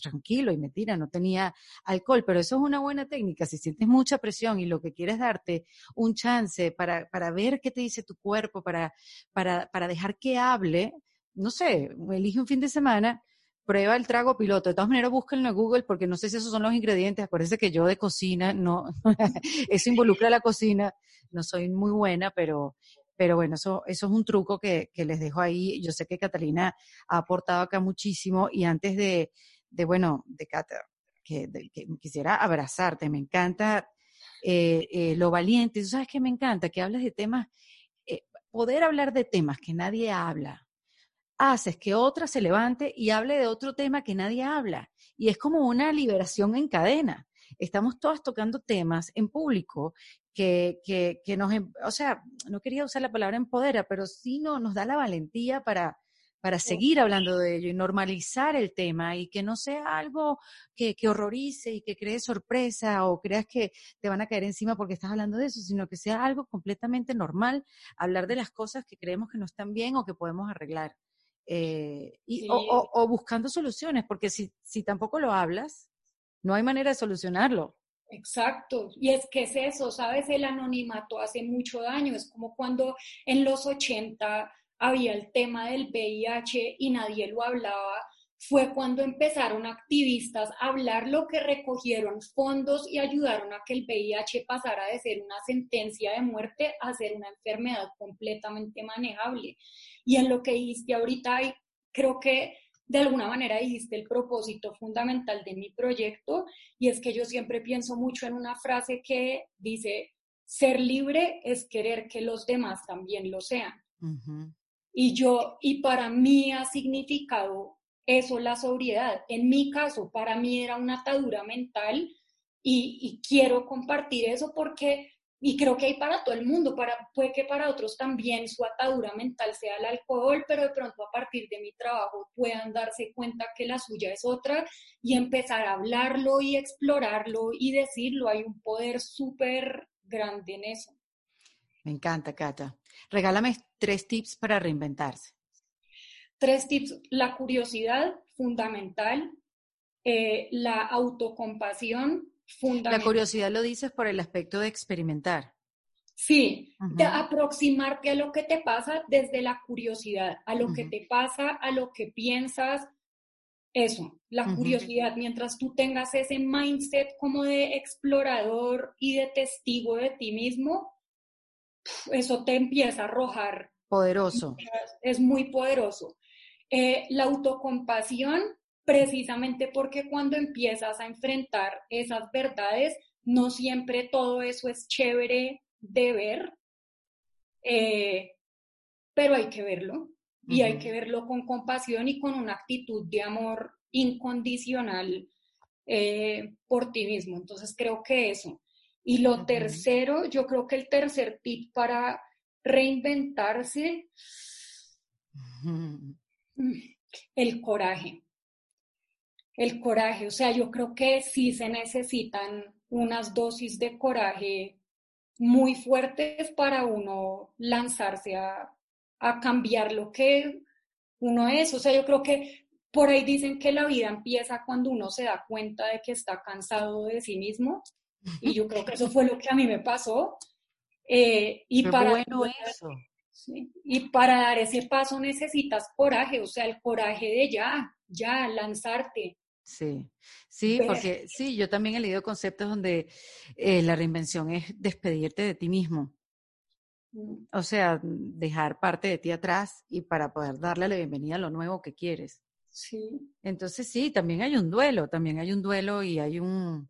tranquilo y mentira, no tenía alcohol, pero eso es una buena técnica. Si sientes mucha presión y lo que quieres darte un chance para, para ver qué te dice tu cuerpo, para, para, para dejar que hable, no sé, elige un fin de semana prueba el trago piloto. De todas maneras, búsquenlo en Google porque no sé si esos son los ingredientes. Acuérdense que yo de cocina, no, eso involucra la cocina. No soy muy buena, pero, pero bueno, eso, eso es un truco que, que les dejo ahí. Yo sé que Catalina ha aportado acá muchísimo y antes de, de bueno, de Cata, que, quisiera abrazarte. Me encanta eh, eh, lo valiente. ¿Tú sabes que me encanta? Que hables de temas, eh, poder hablar de temas que nadie habla haces que otra se levante y hable de otro tema que nadie habla. Y es como una liberación en cadena. Estamos todas tocando temas en público que, que, que nos, em, o sea, no quería usar la palabra empodera, pero sí no, nos da la valentía para, para seguir hablando de ello y normalizar el tema y que no sea algo que, que, horrorice y que cree sorpresa o creas que te van a caer encima porque estás hablando de eso, sino que sea algo completamente normal, hablar de las cosas que creemos que no están bien o que podemos arreglar. Eh, y, o, buscando soluciones, porque si, si tampoco lo hablas, no hay manera de solucionarlo. Exacto, y es que es eso, ¿sabes? El anonimato hace mucho daño, es como cuando en los 80 había el tema del VIH y nadie lo hablaba, fue cuando empezaron activistas a hablar lo que recogieron fondos y ayudaron a que el VIH pasara de ser una sentencia de muerte a ser una enfermedad completamente manejable. Y en lo que dijiste ahorita, creo que de alguna manera dijiste el propósito fundamental de mi proyecto y es que yo siempre pienso mucho en una frase que dice, ser libre es querer que los demás también lo sean. Y yo, y para mí ha significado eso la sobriedad. En mi caso, para mí era una atadura mental y, quiero compartir eso porque y creo que hay para todo el mundo, para, puede que para otros también su atadura mental sea el alcohol, pero de pronto a partir de mi trabajo puedan darse cuenta que la suya es otra y empezar a hablarlo y explorarlo y decirlo. Hay un poder súper grande en eso. Me encanta, Cata. Regálame tres tips para reinventarse. Tres tips. La curiosidad, fundamental. Eh, la autocompasión, la curiosidad lo dices por el aspecto de experimentar. Sí, de aproximarte a lo que te pasa desde la curiosidad, a lo que te pasa, a lo que piensas, eso, la curiosidad, mientras tú tengas ese mindset como de explorador y de testigo de ti mismo, eso te empieza a arrojar. Poderoso. Es muy poderoso. Eh, la autocompasión precisamente porque cuando empiezas a enfrentar esas verdades, no siempre todo eso es chévere de ver, eh, pero hay que verlo y hay que verlo con compasión y con una actitud de amor incondicional eh, por ti mismo. Entonces creo que eso. Y lo tercero, yo creo que el tercer tip para reinventarse, el coraje el coraje. O sea, yo creo que sí se necesitan unas dosis de coraje muy fuertes para uno lanzarse a, cambiar lo que uno es. O sea, yo creo que por ahí dicen que la vida empieza cuando uno se da cuenta de que está cansado de sí mismo. Y yo creo que eso fue lo que a mí me pasó. Eh, y para bueno eso. Y para dar ese paso necesitas coraje, o sea, el coraje de ya, ya, lanzarte. Sí, sí, porque sí, yo también he leído conceptos donde eh, la reinvención es despedirte de ti mismo. Mm. O sea, dejar parte de ti atrás y para poder darle la bienvenida a lo nuevo que quieres. Sí. Entonces sí, también hay un duelo, también hay un duelo y hay un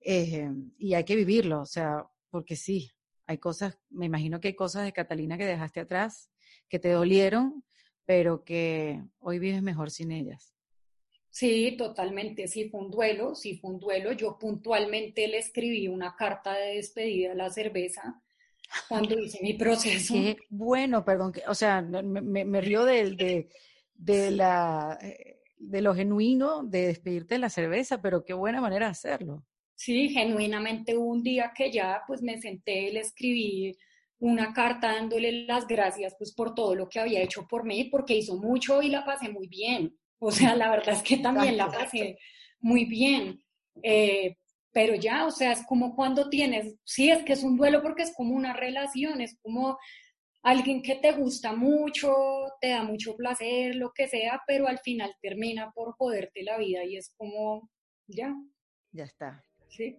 eh, y hay que vivirlo, o sea, porque sí, hay cosas, me imagino que hay cosas de Catalina que dejaste atrás, que te dolieron, pero que hoy vives mejor sin ellas. Sí, totalmente, sí fue un duelo, sí fue un duelo. Yo puntualmente le escribí una carta de despedida a la cerveza cuando hice mi proceso. Qué bueno, perdón, o sea, me, río de, de, la, eh, de lo genuino de despedirte de la cerveza, pero qué buena manera de hacerlo. Sí, genuinamente un día que ya pues me senté, le escribí una carta dándole las gracias pues por todo lo que había hecho por mí, porque hizo mucho y la pasé muy bien. O sea, la verdad es que también la pasé muy bien. Eh, pero ya, o sea, es como cuando tienes, sí, es que es un duelo porque es como una relación, es como alguien que te gusta mucho, te da mucho placer, lo que sea, pero al final termina por joderte la vida y es como, ya. Ya está. Sí.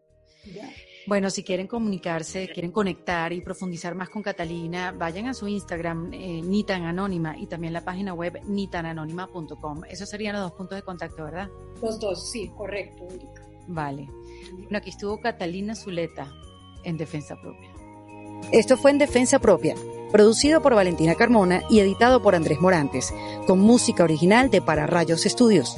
Bueno, si quieren comunicarse, quieren conectar y profundizar más con Catalina, vayan a su Instagram, eh, ni tan anónima, y también la página web nitananónima.com. Esos serían los dos puntos de contacto, ¿verdad? Los dos, sí, correcto, Vale. Bueno, aquí estuvo Catalina Zuleta en Defensa Propia. Esto fue en Defensa Propia, producido por Valentina Carmona y editado por Andrés Morantes, con música original de Para Rayos Estudios.